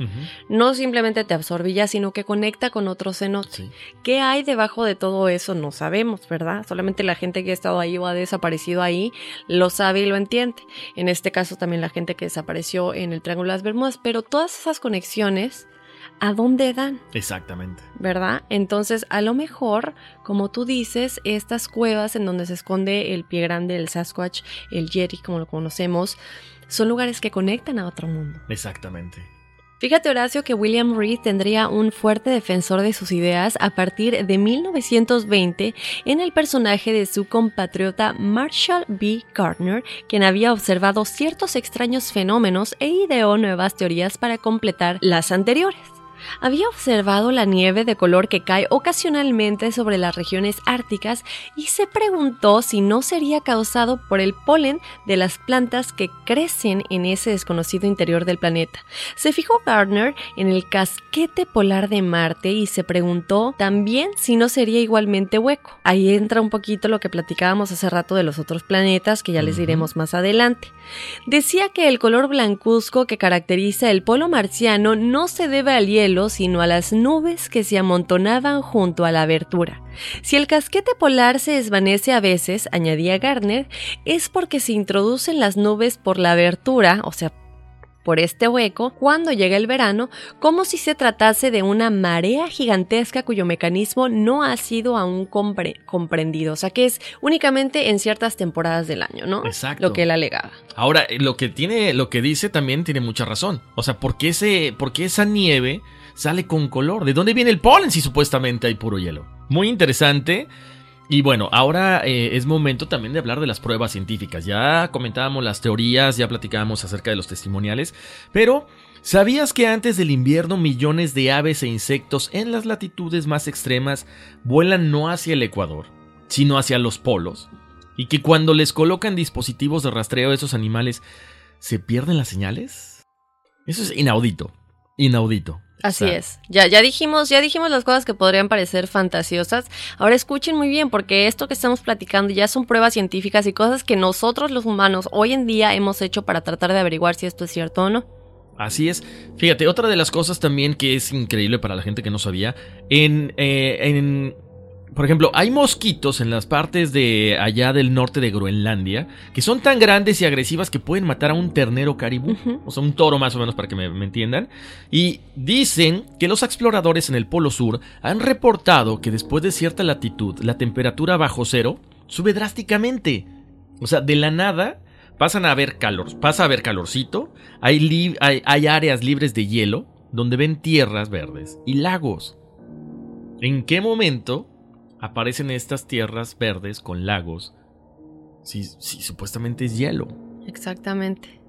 no simplemente te absorbe ya, sino que conecta con otro cenote. ¿Qué hay debajo de todo eso? No sabemos, ¿verdad? Solamente la gente que ha estado ahí o ha desaparecido ahí lo sabe y lo entiende. En este caso también la gente que desapareció en el Triángulo de las Bermudas, pero todas esas conexiones a dónde dan. Exactamente. ¿Verdad? Entonces, a lo mejor, como tú dices, estas cuevas en donde se esconde el pie grande, el Sasquatch, el Yeti, como lo conocemos, son lugares que conectan a otro mundo. Exactamente. Fíjate Horacio que William Reed tendría un fuerte defensor de sus ideas a partir de 1920 en el personaje de su compatriota Marshall B. Gardner, quien había observado ciertos extraños fenómenos e ideó nuevas teorías para completar las anteriores había observado la nieve de color que cae ocasionalmente sobre las regiones árticas y se preguntó si no sería causado por el polen de las plantas que crecen en ese desconocido interior del planeta. Se fijó Gardner en el casquete polar de Marte y se preguntó también si no sería igualmente hueco. Ahí entra un poquito lo que platicábamos hace rato de los otros planetas que ya les diremos más adelante. Decía que el color blancuzco que caracteriza el polo marciano no se debe al hielo sino a las nubes que se amontonaban junto a la abertura. Si el casquete polar se desvanece a veces, añadía Gardner, es porque se introducen las nubes por la abertura, o sea, por este hueco cuando llega el verano, como si se tratase de una marea gigantesca cuyo mecanismo no ha sido aún comprendido. O sea que es únicamente en ciertas temporadas del año, ¿no? Exacto. Lo que él alegaba. Ahora, eh, lo que tiene, lo que dice también tiene mucha razón. O sea, ¿por qué, ese, por qué esa nieve sale con color? ¿De dónde viene el polen si supuestamente hay puro hielo? Muy interesante. Y bueno, ahora eh, es momento también de hablar de las pruebas científicas. Ya comentábamos las teorías, ya platicábamos acerca de los testimoniales, pero ¿sabías que antes del invierno millones de aves e insectos en las latitudes más extremas vuelan no hacia el Ecuador, sino hacia los polos? Y que cuando les colocan dispositivos de rastreo a esos animales, ¿se pierden las señales? Eso es inaudito, inaudito. Así es. Ya, ya dijimos, ya dijimos las cosas que podrían parecer fantasiosas. Ahora escuchen muy bien, porque esto que estamos platicando ya son pruebas científicas y cosas que nosotros los humanos hoy en día hemos hecho para tratar de averiguar si esto es cierto o no. Así es. Fíjate, otra de las cosas también que es increíble para la gente que no sabía, en, eh, en por ejemplo, hay mosquitos en las partes de allá del norte de Groenlandia que son tan grandes y agresivas que pueden matar a un ternero caribú, o sea, un toro más o menos para que me, entiendan. Y dicen que los exploradores en el Polo Sur han reportado que después de cierta latitud la temperatura bajo cero sube drásticamente. O sea, de la nada pasan a haber calor, pasa a haber calorcito, hay, hay áreas libres de hielo donde ven tierras verdes y lagos. ¿En qué momento aparecen estas tierras verdes con lagos si, supuestamente es hielo. Exactamente.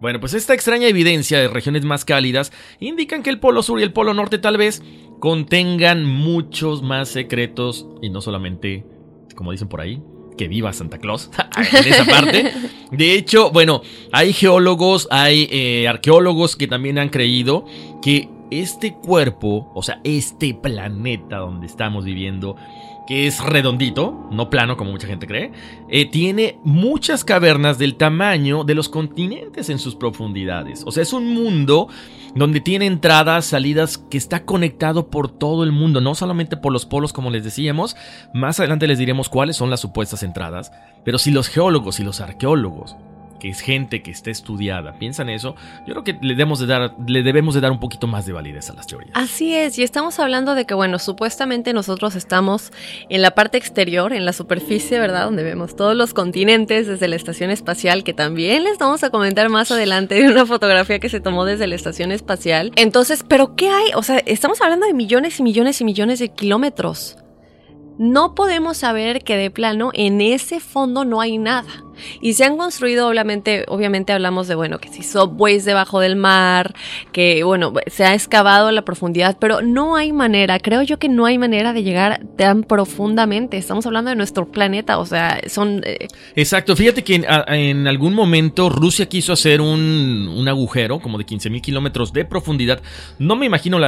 Bueno, pues esta extraña evidencia de regiones más cálidas indican que el Polo Sur y el Polo Norte tal vez contengan muchos más secretos y no solamente, como dicen por ahí, que viva Santa Claus en esa parte. De hecho, bueno, hay geólogos, hay eh, arqueólogos que también han creído que este cuerpo, o sea, este planeta donde estamos viviendo, que es redondito, no plano como mucha gente cree, eh, tiene muchas cavernas del tamaño de los continentes en sus profundidades. O sea, es un mundo donde tiene entradas, salidas, que está conectado por todo el mundo, no solamente por los polos como les decíamos, más adelante les diremos cuáles son las supuestas entradas, pero si los geólogos y los arqueólogos que es gente que está estudiada, piensan eso, yo creo que le debemos de dar, le debemos de dar un poquito más de validez a las teorías. Así es, y estamos hablando de que, bueno, supuestamente nosotros estamos en la parte exterior, en la superficie, ¿verdad? Donde vemos todos los continentes desde la estación espacial, que también les vamos a comentar más adelante de una fotografía que se tomó desde la estación espacial. Entonces, ¿pero qué hay? O sea, estamos hablando de millones y millones y millones de kilómetros no podemos saber que de plano en ese fondo no hay nada. Y se han construido, obviamente, obviamente hablamos de, bueno, que si subways debajo del mar, que, bueno, se ha excavado la profundidad, pero no hay manera, creo yo que no hay manera de llegar tan profundamente. Estamos hablando de nuestro planeta, o sea, son... Eh, Exacto, fíjate que en, algún momento Rusia quiso hacer un, agujero como de 15 mil kilómetros de profundidad. No me imagino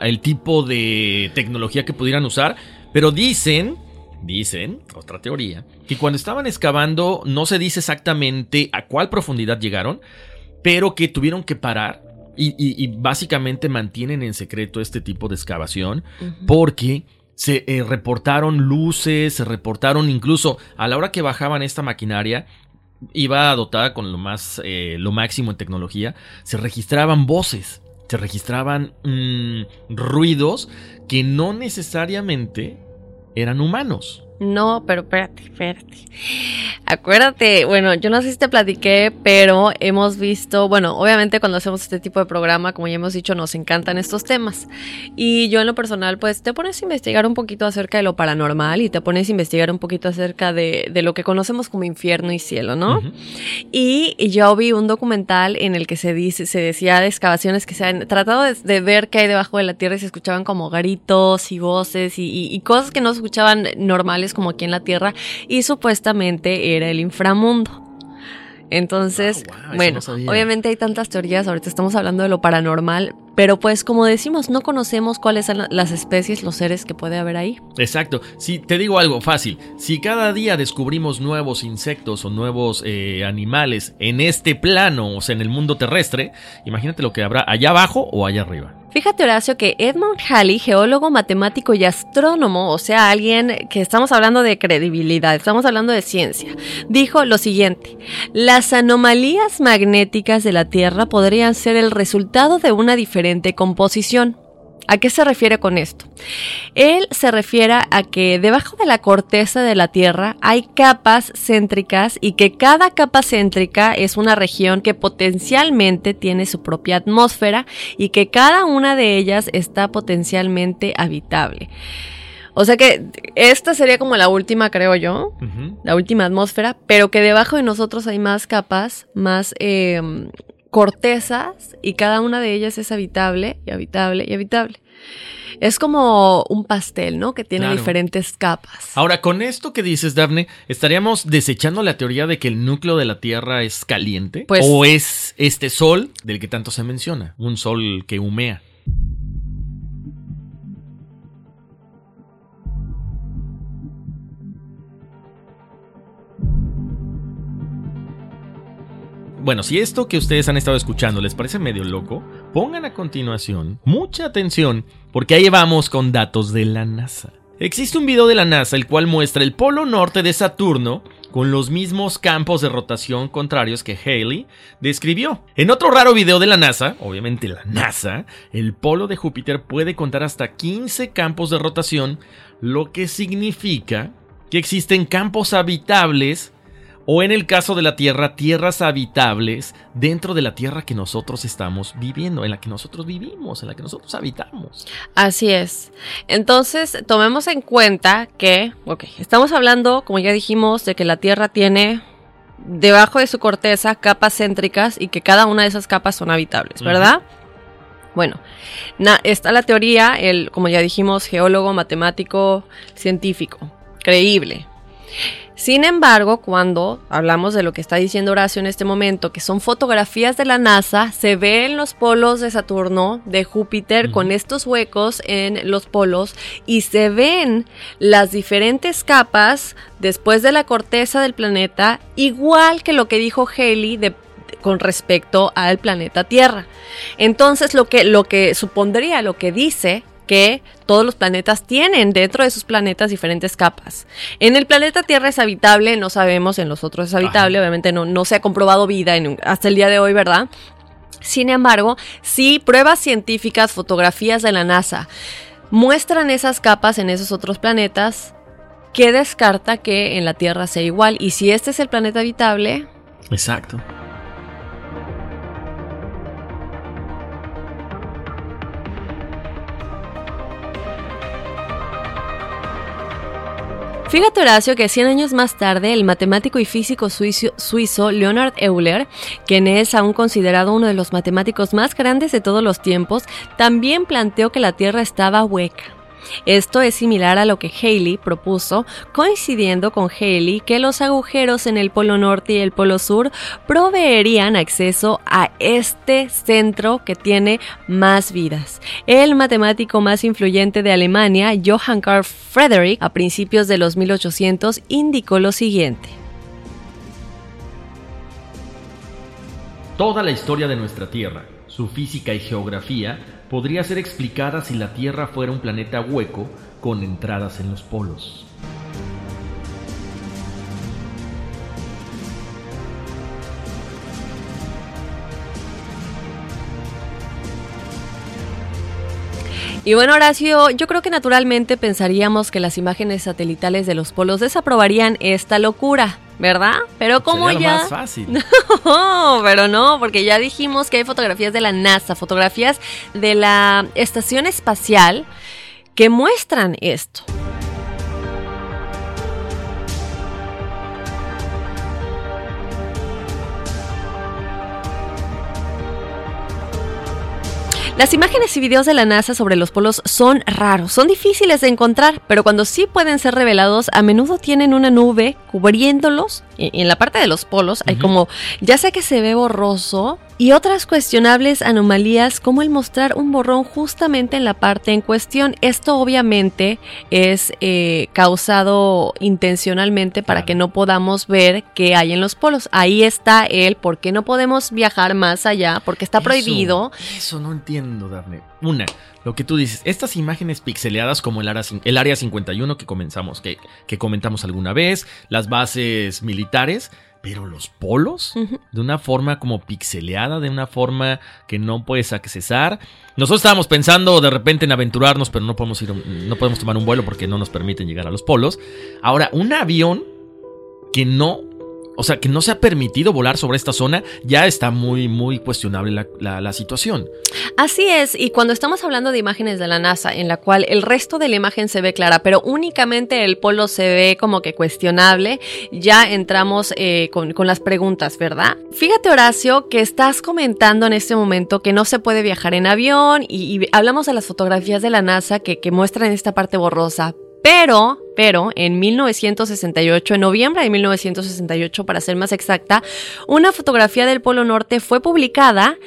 el tipo de tecnología que pudieran usar pero dicen, dicen, otra teoría, que cuando estaban excavando no se dice exactamente a cuál profundidad llegaron, pero que tuvieron que parar y, básicamente mantienen en secreto este tipo de excavación porque se eh, reportaron luces, se reportaron incluso a la hora que bajaban esta maquinaria, iba dotada con lo más, eh, lo máximo en tecnología, se registraban voces se registraban mm, ruidos que no necesariamente eran humanos. No, pero espérate, espérate. Acuérdate, bueno, yo no sé si te platiqué, pero hemos visto, bueno, obviamente cuando hacemos este tipo de programa, como ya hemos dicho, nos encantan estos temas. Y yo en lo personal, pues te pones a investigar un poquito acerca de lo paranormal y te pones a investigar un poquito acerca de, lo que conocemos como infierno y cielo, ¿no? Y yo vi un documental en el que se dice, se decía de excavaciones que se han tratado de, ver qué hay debajo de la tierra y se escuchaban como gritos y voces y, y cosas que no se escuchaban normales como aquí en la Tierra y supuestamente era el inframundo. Entonces, bueno, obviamente hay tantas teorías, ahorita estamos hablando de lo paranormal, pero pues como decimos, no conocemos cuáles son las especies, los seres que puede haber ahí. Exacto, si te digo algo fácil, si cada día descubrimos nuevos insectos o nuevos eh, animales en este plano, o sea, en el mundo terrestre, imagínate lo que habrá allá abajo o allá arriba. Fíjate, Horacio, que Edmund Halley, geólogo, matemático y astrónomo, o sea, alguien que estamos hablando de credibilidad, estamos hablando de ciencia, dijo lo siguiente, las anomalías magnéticas de la Tierra podrían ser el resultado de una diferente composición. ¿A qué se refiere con esto? Él se refiere a que debajo de la corteza de la Tierra hay capas céntricas y que cada capa céntrica es una región que potencialmente tiene su propia atmósfera y que cada una de ellas está potencialmente habitable. O sea que esta sería como la última, creo yo, la última atmósfera, pero que debajo de nosotros hay más capas, más eh, cortezas y cada una de ellas es habitable y habitable y habitable. Es como un pastel, ¿no? Que tiene diferentes capas. Ahora, con esto que dices, Daphne, ¿estaríamos desechando la teoría de que el núcleo de la Tierra es caliente? Pues, ¿O es este sol del que tanto se menciona? Un sol que humea. Bueno, si esto que ustedes han estado escuchando les parece medio loco, pongan a continuación mucha atención porque ahí vamos con datos de la NASA. Existe un video de la NASA el cual muestra el polo norte de Saturno con los mismos campos de rotación contrarios que Halley describió. En otro raro video de la NASA, obviamente la NASA, el polo de Júpiter puede contar hasta 15 campos de rotación, lo que significa que existen campos habitables o en el caso de la Tierra, tierras habitables dentro de la Tierra que nosotros estamos viviendo, en la que nosotros vivimos, en la que nosotros habitamos. Así es. Entonces, tomemos en cuenta que, ok, estamos hablando, como ya dijimos, de que la Tierra tiene debajo de su corteza capas céntricas y que cada una de esas capas son habitables, ¿verdad? Bueno, está la teoría, el, como ya dijimos, geólogo, matemático, científico, creíble. Sin embargo, cuando hablamos de lo que está diciendo Horacio en este momento, que son fotografías de la NASA, se ven los polos de Saturno, de Júpiter, con estos huecos en los polos y se ven las diferentes capas después de la corteza del planeta, igual que lo que dijo Haley con respecto al planeta Tierra. Entonces, lo que, lo que supondría, lo que dice que todos los planetas tienen dentro de sus planetas diferentes capas. En el planeta Tierra es habitable, no sabemos, en los otros es habitable, obviamente no, no se ha comprobado vida hasta el día de hoy, ¿verdad? Sin embargo, sí, pruebas científicas, fotografías de la NASA muestran esas capas en esos otros planetas que descarta que en la Tierra sea igual. Y si este es el planeta habitable... Exacto. Fíjate Horacio que 100 años más tarde el matemático y físico suizo, Leonard Euler, quien es aún considerado uno de los matemáticos más grandes de todos los tiempos, también planteó que la Tierra estaba hueca. Esto es similar a lo que Haley propuso, coincidiendo con Haley que los agujeros en el polo norte y el polo sur proveerían acceso a este centro que tiene más vidas. El matemático más influyente de Alemania, Johann Carl Friedrich, a principios de los 1800, indicó lo siguiente. Toda la historia de nuestra Tierra, su física y geografía, podría ser explicada si la Tierra fuera un planeta hueco con entradas en los polos. Y bueno, Horacio, yo creo que naturalmente pensaríamos que las imágenes satelitales de los polos desaprobarían esta locura. ¿verdad? Pero como ya... más fácil. No, pero no, porque ya dijimos que hay fotografías de la NASA, fotografías de la estación espacial que muestran esto. Las imágenes y videos de la NASA sobre los polos son raros, son difíciles de encontrar, pero cuando sí pueden ser revelados, a menudo tienen una nube cubriéndolos. Y en la parte de los polos hay como, ya sé que se ve borroso, Y otras cuestionables anomalías como el mostrar un borrón justamente en la parte en cuestión. Esto obviamente es eh, causado intencionalmente para que no podamos ver qué hay en los polos. Ahí está el por qué no podemos viajar más allá, porque está prohibido. Eso no entiendo, Daphne. Una, lo que tú dices, estas imágenes pixeleadas como el área, el área 51 que comenzamos, que, que comentamos alguna vez, las bases militares, pero los polos, de una forma como pixeleada, de una forma que no puedes accesar. Nosotros estábamos pensando de repente en aventurarnos, pero no podemos ir, no podemos tomar un vuelo porque no nos permiten llegar a los polos. Ahora, un avión que no o sea, que no se ha permitido volar sobre esta zona, ya está muy, muy cuestionable la, situación. Así es, y cuando estamos hablando de imágenes de la NASA, en la cual el resto de la imagen se ve clara, pero únicamente el polo se ve como que cuestionable, ya entramos eh, con, las preguntas, ¿verdad? Fíjate, Horacio, que estás comentando en este momento que no se puede viajar en avión y, hablamos de las fotografías de la NASA que, que muestran esta parte borrosa, pero, pero, en 1968, en noviembre de 1968 para ser más exacta, una fotografía del Polo Norte fue publicada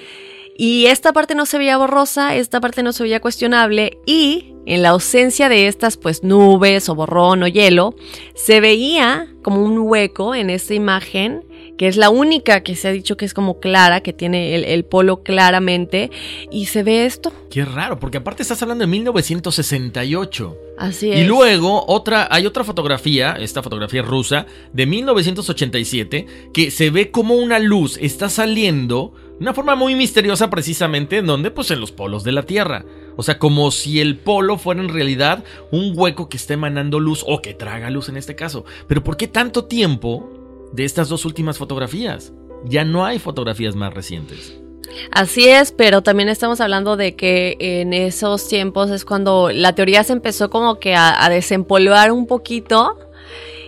y esta parte no se veía borrosa, esta parte no se veía cuestionable y en la ausencia de estas pues nubes o borrón o hielo, se veía como un hueco en esta imagen que es la única que se ha dicho que es como clara, que tiene el, polo claramente, y se ve esto. Qué raro, porque aparte estás hablando de 1968. Así es. Y luego otra, hay otra fotografía, esta fotografía rusa, de 1987, que se ve como una luz está saliendo de una forma muy misteriosa precisamente, en donde pues en los polos de la Tierra. O sea, como si el polo fuera en realidad un hueco que está emanando luz o que traga luz en este caso. Pero ¿por qué tanto tiempo de estas dos últimas fotografías. Ya no hay fotografías más recientes. Así es, pero también estamos hablando de que en esos tiempos es cuando la teoría se empezó como que a, desempolvar un poquito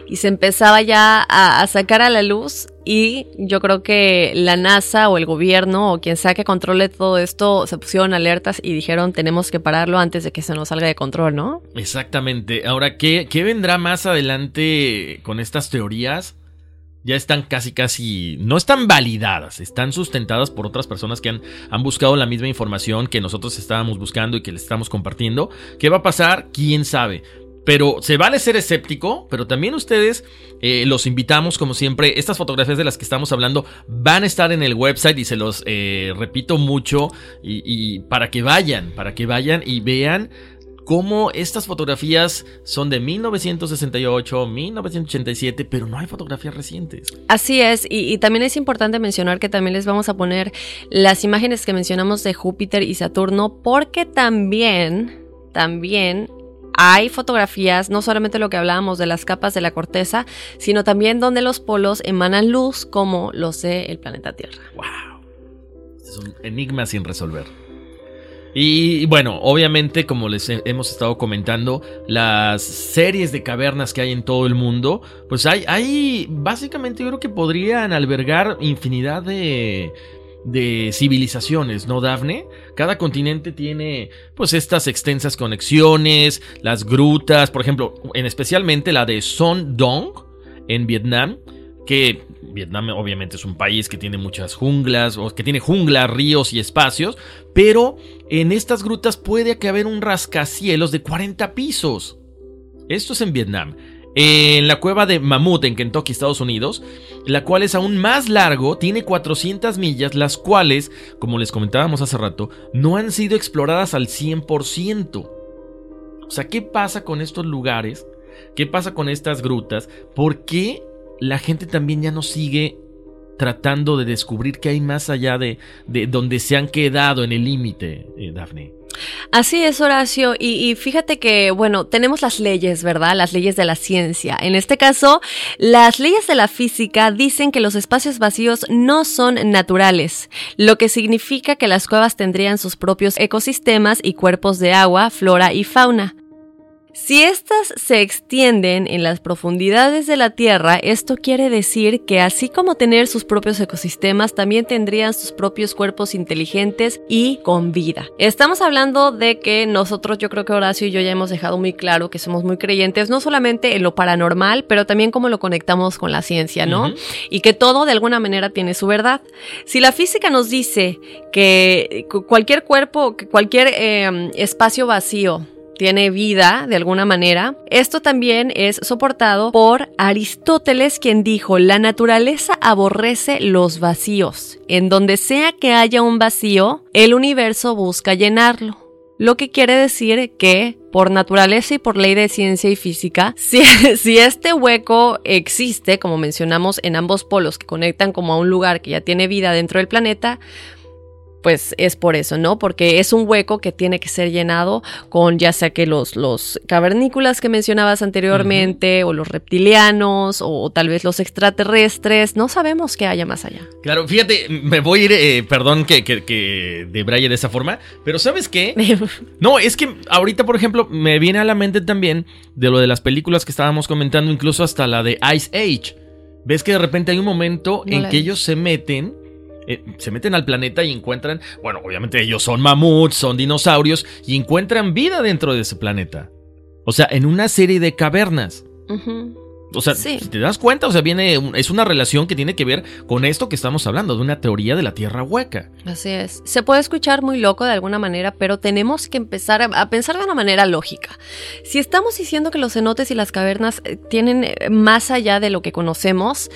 y se empezaba ya a, a, sacar a la luz y yo creo que la NASA o el gobierno o quien sea que controle todo esto se pusieron alertas y dijeron tenemos que pararlo antes de que se nos salga de control, ¿no? Exactamente. Ahora, ¿qué, qué vendrá más adelante con estas teorías? Ya están casi, casi, no están validadas, están sustentadas por otras personas que han, han, buscado la misma información que nosotros estábamos buscando y que les estamos compartiendo. ¿Qué va a pasar? ¿Quién sabe? Pero se vale ser escéptico, pero también ustedes eh, los invitamos, como siempre, estas fotografías de las que estamos hablando van a estar en el website y se los eh, repito mucho y para que vayan, para que vayan y vean cómo estas fotografías son de 1968, 1987, pero no hay fotografías recientes. Así es, y, también es importante mencionar que también les vamos a poner las imágenes que mencionamos de Júpiter y Saturno, porque también, también hay fotografías, no solamente lo que hablábamos de las capas de la corteza, sino también donde los polos emanan luz como lo sé el planeta Tierra. ¡Wow! es un enigma sin resolver. Y bueno, obviamente, como les hemos estado comentando, las series de cavernas que hay en todo el mundo, pues hay, hay básicamente yo creo que podrían albergar infinidad de, de civilizaciones, ¿no, Dafne? Cada continente tiene pues estas extensas conexiones, las grutas, por ejemplo, en especialmente la de Son Dong en Vietnam, que Vietnam obviamente es un país que tiene muchas junglas, que tiene junglas, ríos y espacios, pero en estas grutas puede que haber un rascacielos de 40 pisos. Esto es en Vietnam. En la cueva de Mammoth en Kentucky, Estados Unidos, la cual es aún más largo, tiene 400 millas, las cuales, como les comentábamos hace rato, no han sido exploradas al 100%. O sea, ¿qué pasa con estos lugares? ¿Qué pasa con estas grutas? ¿Por qué la gente también ya no sigue tratando de descubrir qué hay más allá de, de donde se han quedado en el límite, eh, Daphne. Así es, Horacio. Y, fíjate que, bueno, tenemos las leyes, ¿verdad? Las leyes de la ciencia. En este caso, las leyes de la física dicen que los espacios vacíos no son naturales, lo que significa que las cuevas tendrían sus propios ecosistemas y cuerpos de agua, flora y fauna. Si estas se extienden en las profundidades de la Tierra, esto quiere decir que así como tener sus propios ecosistemas, también tendrían sus propios cuerpos inteligentes y con vida. Estamos hablando de que nosotros, yo creo que Horacio y yo ya hemos dejado muy claro que somos muy creyentes, no solamente en lo paranormal, pero también cómo lo conectamos con la ciencia, ¿no? Y que todo de alguna manera tiene su verdad. Si la física nos dice que cualquier cuerpo, que cualquier eh, espacio vacío, tiene vida de alguna manera. Esto también es soportado por Aristóteles, quien dijo, la naturaleza aborrece los vacíos. En donde sea que haya un vacío, el universo busca llenarlo. Lo que quiere decir que, por naturaleza y por ley de ciencia y física, si, este hueco existe, como mencionamos en ambos polos que conectan como a un lugar que ya tiene vida dentro del planeta, pues es por eso, ¿no? Porque es un hueco que tiene que ser llenado con ya sea que los, los cavernícolas que mencionabas anteriormente, o los reptilianos, o, tal vez los extraterrestres, no sabemos qué haya más allá. Claro, fíjate, me voy a ir, eh, perdón que, que, que debraye de esa forma, pero ¿sabes qué? no, es que ahorita, por ejemplo, me viene a la mente también de lo de las películas que estábamos comentando, incluso hasta la de Ice Age. Ves que de repente hay un momento en que ellos se meten eh, se meten al planeta y encuentran, bueno, obviamente ellos son mamuts, son dinosaurios y encuentran vida dentro de ese planeta. O sea, en una serie de cavernas. O sea, si te das cuenta, o sea, viene, es una relación que tiene que ver con esto que estamos hablando, de una teoría de la Tierra hueca. Así es. Se puede escuchar muy loco de alguna manera, pero tenemos que empezar a, pensar de una manera lógica. Si estamos diciendo que los cenotes y las cavernas eh, tienen eh, más allá de lo que conocemos,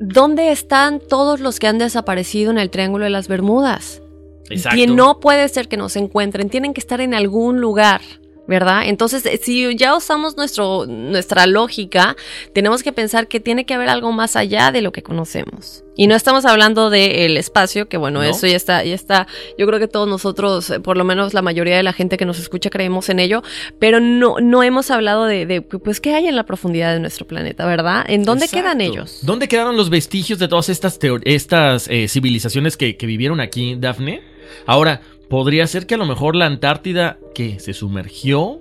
¿dónde están todos los que han desaparecido en el Triángulo de las Bermudas? Exacto. Y no puede ser que nos encuentren, tienen que estar en algún lugar. ¿Verdad? Entonces, eh, si ya usamos nuestro, nuestra lógica, tenemos que pensar que tiene que haber algo más allá de lo que conocemos. Y no estamos hablando del espacio, que bueno, eso ya está, ya está. Yo creo que todos nosotros, eh, por lo menos la mayoría de la gente que nos escucha, creemos en ello, pero no, no hemos hablado de, pues, qué hay en la profundidad de nuestro planeta, ¿verdad? ¿En dónde quedan ellos? ¿Dónde quedaron los vestigios de todas estas, estas eh, civilizaciones que, que vivieron aquí, Dafne? Ahora, Podría ser que a lo mejor la Antártida, que se sumergió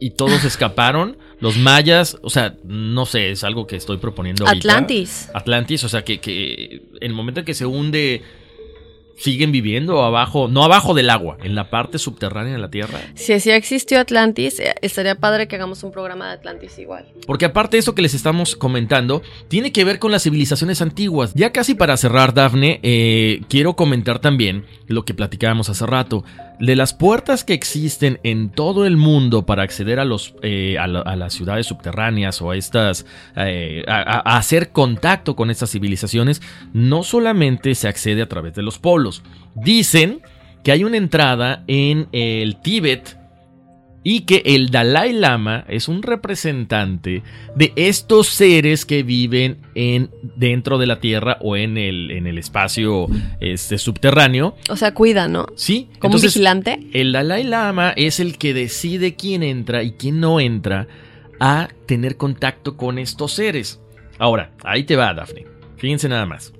y todos escaparon. Los mayas, o sea, no sé, es algo que estoy proponiendo. Atlantis. Atlantis, o sea, que, que en el momento en que se hunde siguen viviendo abajo, no abajo del agua, en la parte subterránea de la Tierra. Si así existió Atlantis, eh, estaría padre que hagamos un programa de Atlantis igual. Porque aparte de eso que les estamos comentando, tiene que ver con las civilizaciones antiguas. Ya casi para cerrar, Dafne, eh, quiero comentar también lo que platicábamos hace rato de las puertas que existen en todo el mundo para acceder a, los, eh, a, las ciudades subterráneas o a estas, eh, a, hacer contacto con estas civilizaciones, no solamente se accede a través de los polos. Dicen que hay una entrada en el Tíbet y que el Dalai Lama es un representante de estos seres que viven en dentro de la Tierra o en el, en el espacio este, subterráneo. O sea, cuida, ¿no? Sí. Como un vigilante. El Dalai Lama es el que decide quién entra y quién no entra a tener contacto con estos seres. Ahora, ahí te va, Daphne. Fíjense nada más.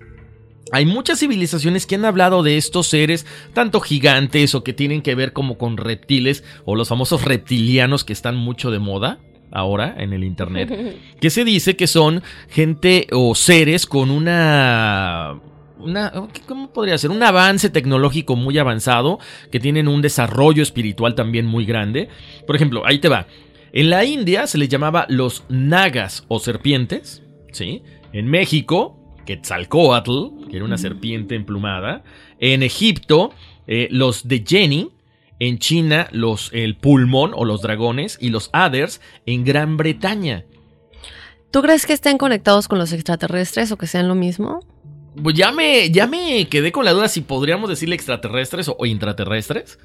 Hay muchas civilizaciones que han hablado de estos seres, tanto gigantes o que tienen que ver como con reptiles, o los famosos reptilianos que están mucho de moda ahora en el internet, que se dice que son gente o seres con una una, ¿cómo podría ser? Un avance tecnológico muy avanzado, que tienen un desarrollo espiritual también muy grande. Por ejemplo, ahí te va. En la India se les llamaba los nagas o serpientes, ¿sí? En México Quetzalcoatl, que era una serpiente emplumada. En Egipto, eh, los de Jenny. En China, los, el pulmón o los dragones. Y los Adders en Gran Bretaña. ¿Tú crees que estén conectados con los extraterrestres o que sean lo mismo? Pues ya me, ya me quedé con la duda si podríamos decirle extraterrestres o, intraterrestres.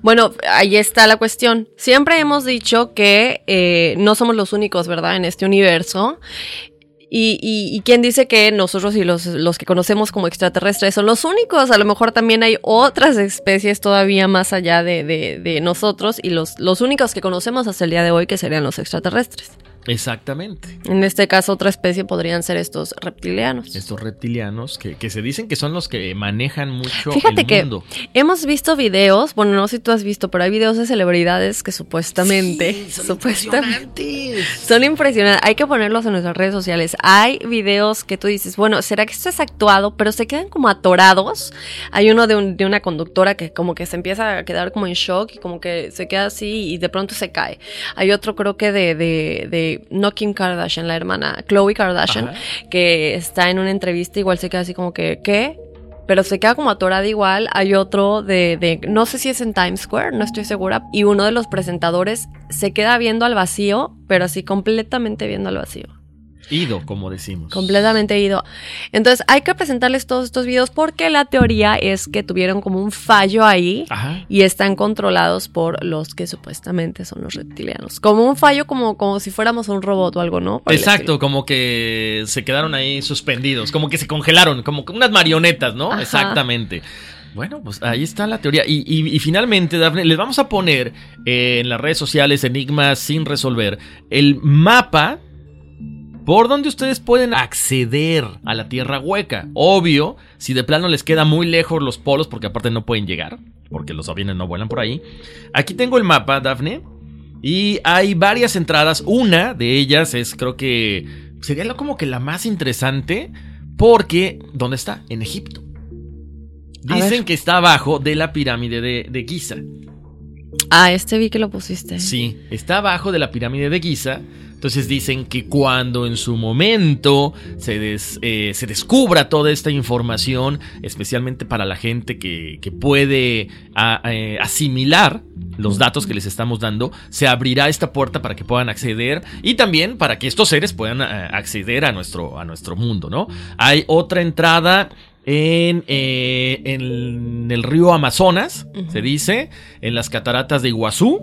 Bueno, ahí está la cuestión. Siempre hemos dicho que eh, no somos los únicos, ¿verdad? En este universo. Y, y, quién dice que nosotros y los, los, que conocemos como extraterrestres son los únicos. A lo mejor también hay otras especies todavía más allá de, de, nosotros y los, los únicos que conocemos hasta el día de hoy que serían los extraterrestres. Exactamente. En este caso, otra especie podrían ser estos reptilianos. Estos reptilianos que, que se dicen que son los que manejan mucho Fíjate el que mundo. hemos visto videos, bueno, no sé si tú has visto, pero hay videos de celebridades que supuestamente, son supuestamente son impresionantes. Hay que ponerlos en nuestras redes sociales. Hay videos que tú dices, bueno, ¿será que esto es actuado? Pero se quedan como atorados. Hay uno de, un- de una conductora que como que se empieza a quedar como en shock y como que se queda así y de pronto se cae. Hay otro creo que de, de, de no Kim Kardashian, la hermana Chloe Kardashian, Ajá. que está en una entrevista, igual se queda así como que, ¿qué? Pero se queda como atorada igual. Hay otro de, de, no sé si es en Times Square, no estoy segura. Y uno de los presentadores se queda viendo al vacío, pero así completamente viendo al vacío. Ido, como decimos. Completamente ido. Entonces hay que presentarles todos estos videos porque la teoría es que tuvieron como un fallo ahí Ajá. y están controlados por los que supuestamente son los reptilianos. Como un fallo, como, como si fuéramos un robot o algo, ¿no? Por Exacto, como que se quedaron ahí suspendidos, como que se congelaron, como unas marionetas, ¿no? Ajá. Exactamente. Bueno, pues ahí está la teoría. Y, y- y finalmente, Dafne, les vamos a poner eh, en las redes sociales Enigmas sin resolver el mapa por donde ustedes pueden acceder a la Tierra Hueca. Obvio, si de plano les queda muy lejos los polos, porque aparte no pueden llegar, porque los aviones no vuelan por ahí. Aquí tengo el mapa, Dafne. Y hay varias entradas. Una de ellas es, creo que sería como que la más interesante. Porque, ¿dónde está? En Egipto. Dicen que está abajo de la pirámide de, de Giza. Ah, este vi que lo pusiste. Sí, está abajo de la pirámide de Giza. Entonces dicen que cuando en su momento se, eh, se descubra toda esta información, especialmente para la gente que, que puede eh, asimilar los datos que les estamos dando, se abrirá esta puerta para que puedan acceder y también para que estos seres puedan eh, acceder a nuestro, a nuestro mundo, ¿no? Hay otra entrada en, eh, en el río Amazonas, se dice, en las cataratas de Iguazú.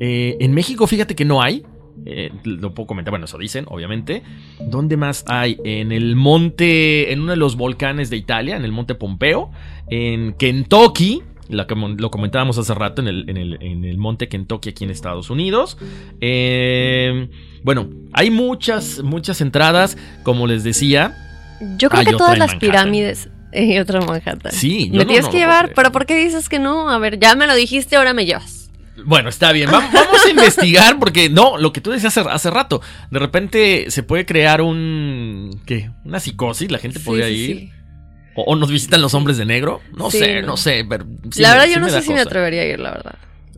Eh, en México, fíjate que no hay. Eh, lo puedo comentar, bueno, eso dicen, obviamente. ¿Dónde más hay? En el monte, en uno de los volcanes de Italia, en el monte Pompeo, en Kentucky, la que lo comentábamos hace rato, en el, en el- en el monte Kentucky aquí en Estados Unidos. Eh, bueno, hay muchas, muchas entradas, como les decía. Yo creo Hay que todas las Manhattan. pirámides. Y otra Manhattan. Sí, yo Me no- tienes no que llevar, pero ¿por qué dices que no? A ver, ya me lo dijiste, ahora me llevas. Bueno, está bien. Va- Vamos a investigar porque no, lo que tú decías hace, hace rato, de repente se puede crear un ¿qué? Una psicosis, la gente Sí, podría sí, ir sí. O, o nos visitan los hombres de negro, no sé, no. no, sé, pero la verdad, yo no sé si me atrevería a ir, la verdad.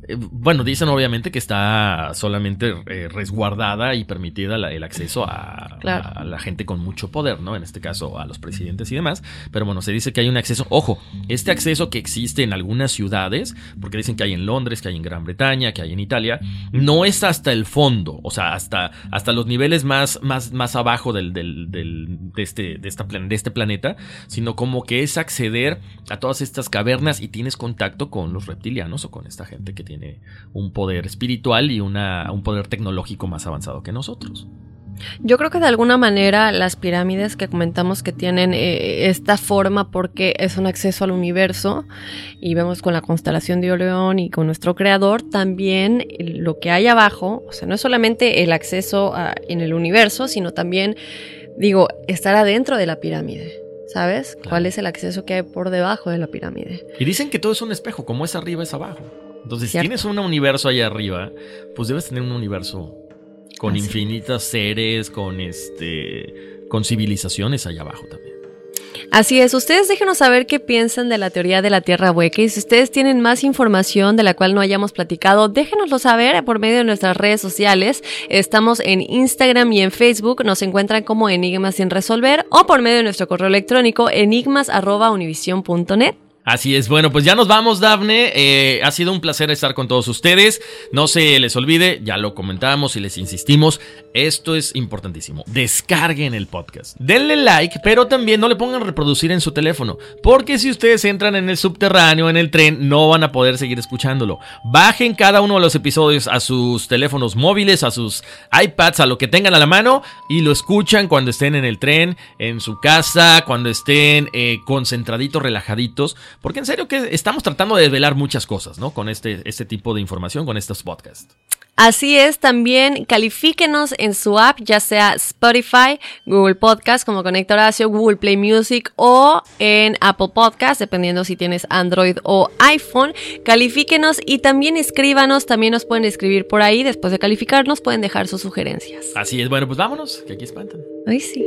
Eh, Bueno, dicen obviamente que está solamente eh, resguardada y permitida la- el acceso a, Claro. a la gente con mucho poder, ¿no? En este caso a los presidentes y demás. Pero bueno, se dice que hay un acceso. Ojo, este acceso que existe en algunas ciudades, porque dicen que hay en Londres, que hay en Gran Bretaña, que hay en Italia, no es hasta el fondo, o sea, hasta, hasta los niveles más, más, más abajo del, del- del- de, este, de, esta de este planeta, sino como que es acceder a todas estas cavernas y tienes contacto con los reptilianos o con esta gente que tiene un poder espiritual y una, un poder tecnológico más avanzado que nosotros. Yo creo que de alguna manera las pirámides que comentamos que tienen eh, esta forma porque es un acceso al universo y vemos con la constelación de Orión y con nuestro creador también lo que hay abajo, o sea, no es solamente el acceso a- en el universo, sino también, digo, estar adentro de la pirámide. ¿Sabes? Claro. ¿Cuál es el acceso que hay por debajo de la pirámide? Y dicen que todo es un espejo, como es arriba es abajo. Entonces, si tienes un universo allá arriba, pues debes tener un universo con Así. infinitas seres, con este con civilizaciones allá abajo también. Así es, ustedes déjenos saber qué piensan de la teoría de la Tierra hueca y si ustedes tienen más información de la cual no hayamos platicado, déjenoslo saber por medio de nuestras redes sociales. Estamos en Instagram y en Facebook, nos encuentran como Enigmas sin resolver o por medio de nuestro correo electrónico enigmas@univision.net. Así es, bueno, pues ya nos vamos, Dafne. Eh, ha sido un placer estar con todos ustedes. No se les olvide, ya lo comentamos y les insistimos, esto es importantísimo. Descarguen el podcast. Denle like, pero también no le pongan reproducir en su teléfono, porque si ustedes entran en el subterráneo, en el tren, no van a poder seguir escuchándolo. Bajen cada uno de los episodios a sus teléfonos móviles, a sus iPads, a lo que tengan a la mano y lo escuchan cuando estén en el tren, en su casa, cuando estén eh, concentraditos, relajaditos, porque en serio que estamos tratando de desvelar muchas cosas, ¿no? Con este, este tipo de información, con estos podcasts. Así es, también califíquenos en su app, ya sea Spotify, Google Podcast como Conecta Horacio, Google Play Music o en Apple Podcast, dependiendo si tienes Android o iPhone. Califíquenos y también escríbanos, también nos pueden escribir por ahí, después de calificarnos pueden dejar sus sugerencias. Así es, bueno, pues vámonos, que aquí espantan. Ay, sí.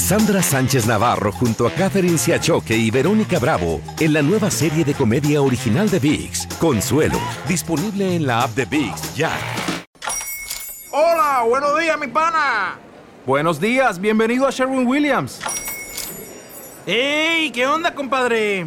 Cassandra Sánchez Navarro junto a Catherine Siachoque y Verónica Bravo en la nueva serie de comedia original de VIX, Consuelo, disponible en la app de VIX ya. Hola, buenos días, mi pana. Buenos días, bienvenido a Sherwin Williams. ¡Ey! ¿Qué onda, compadre?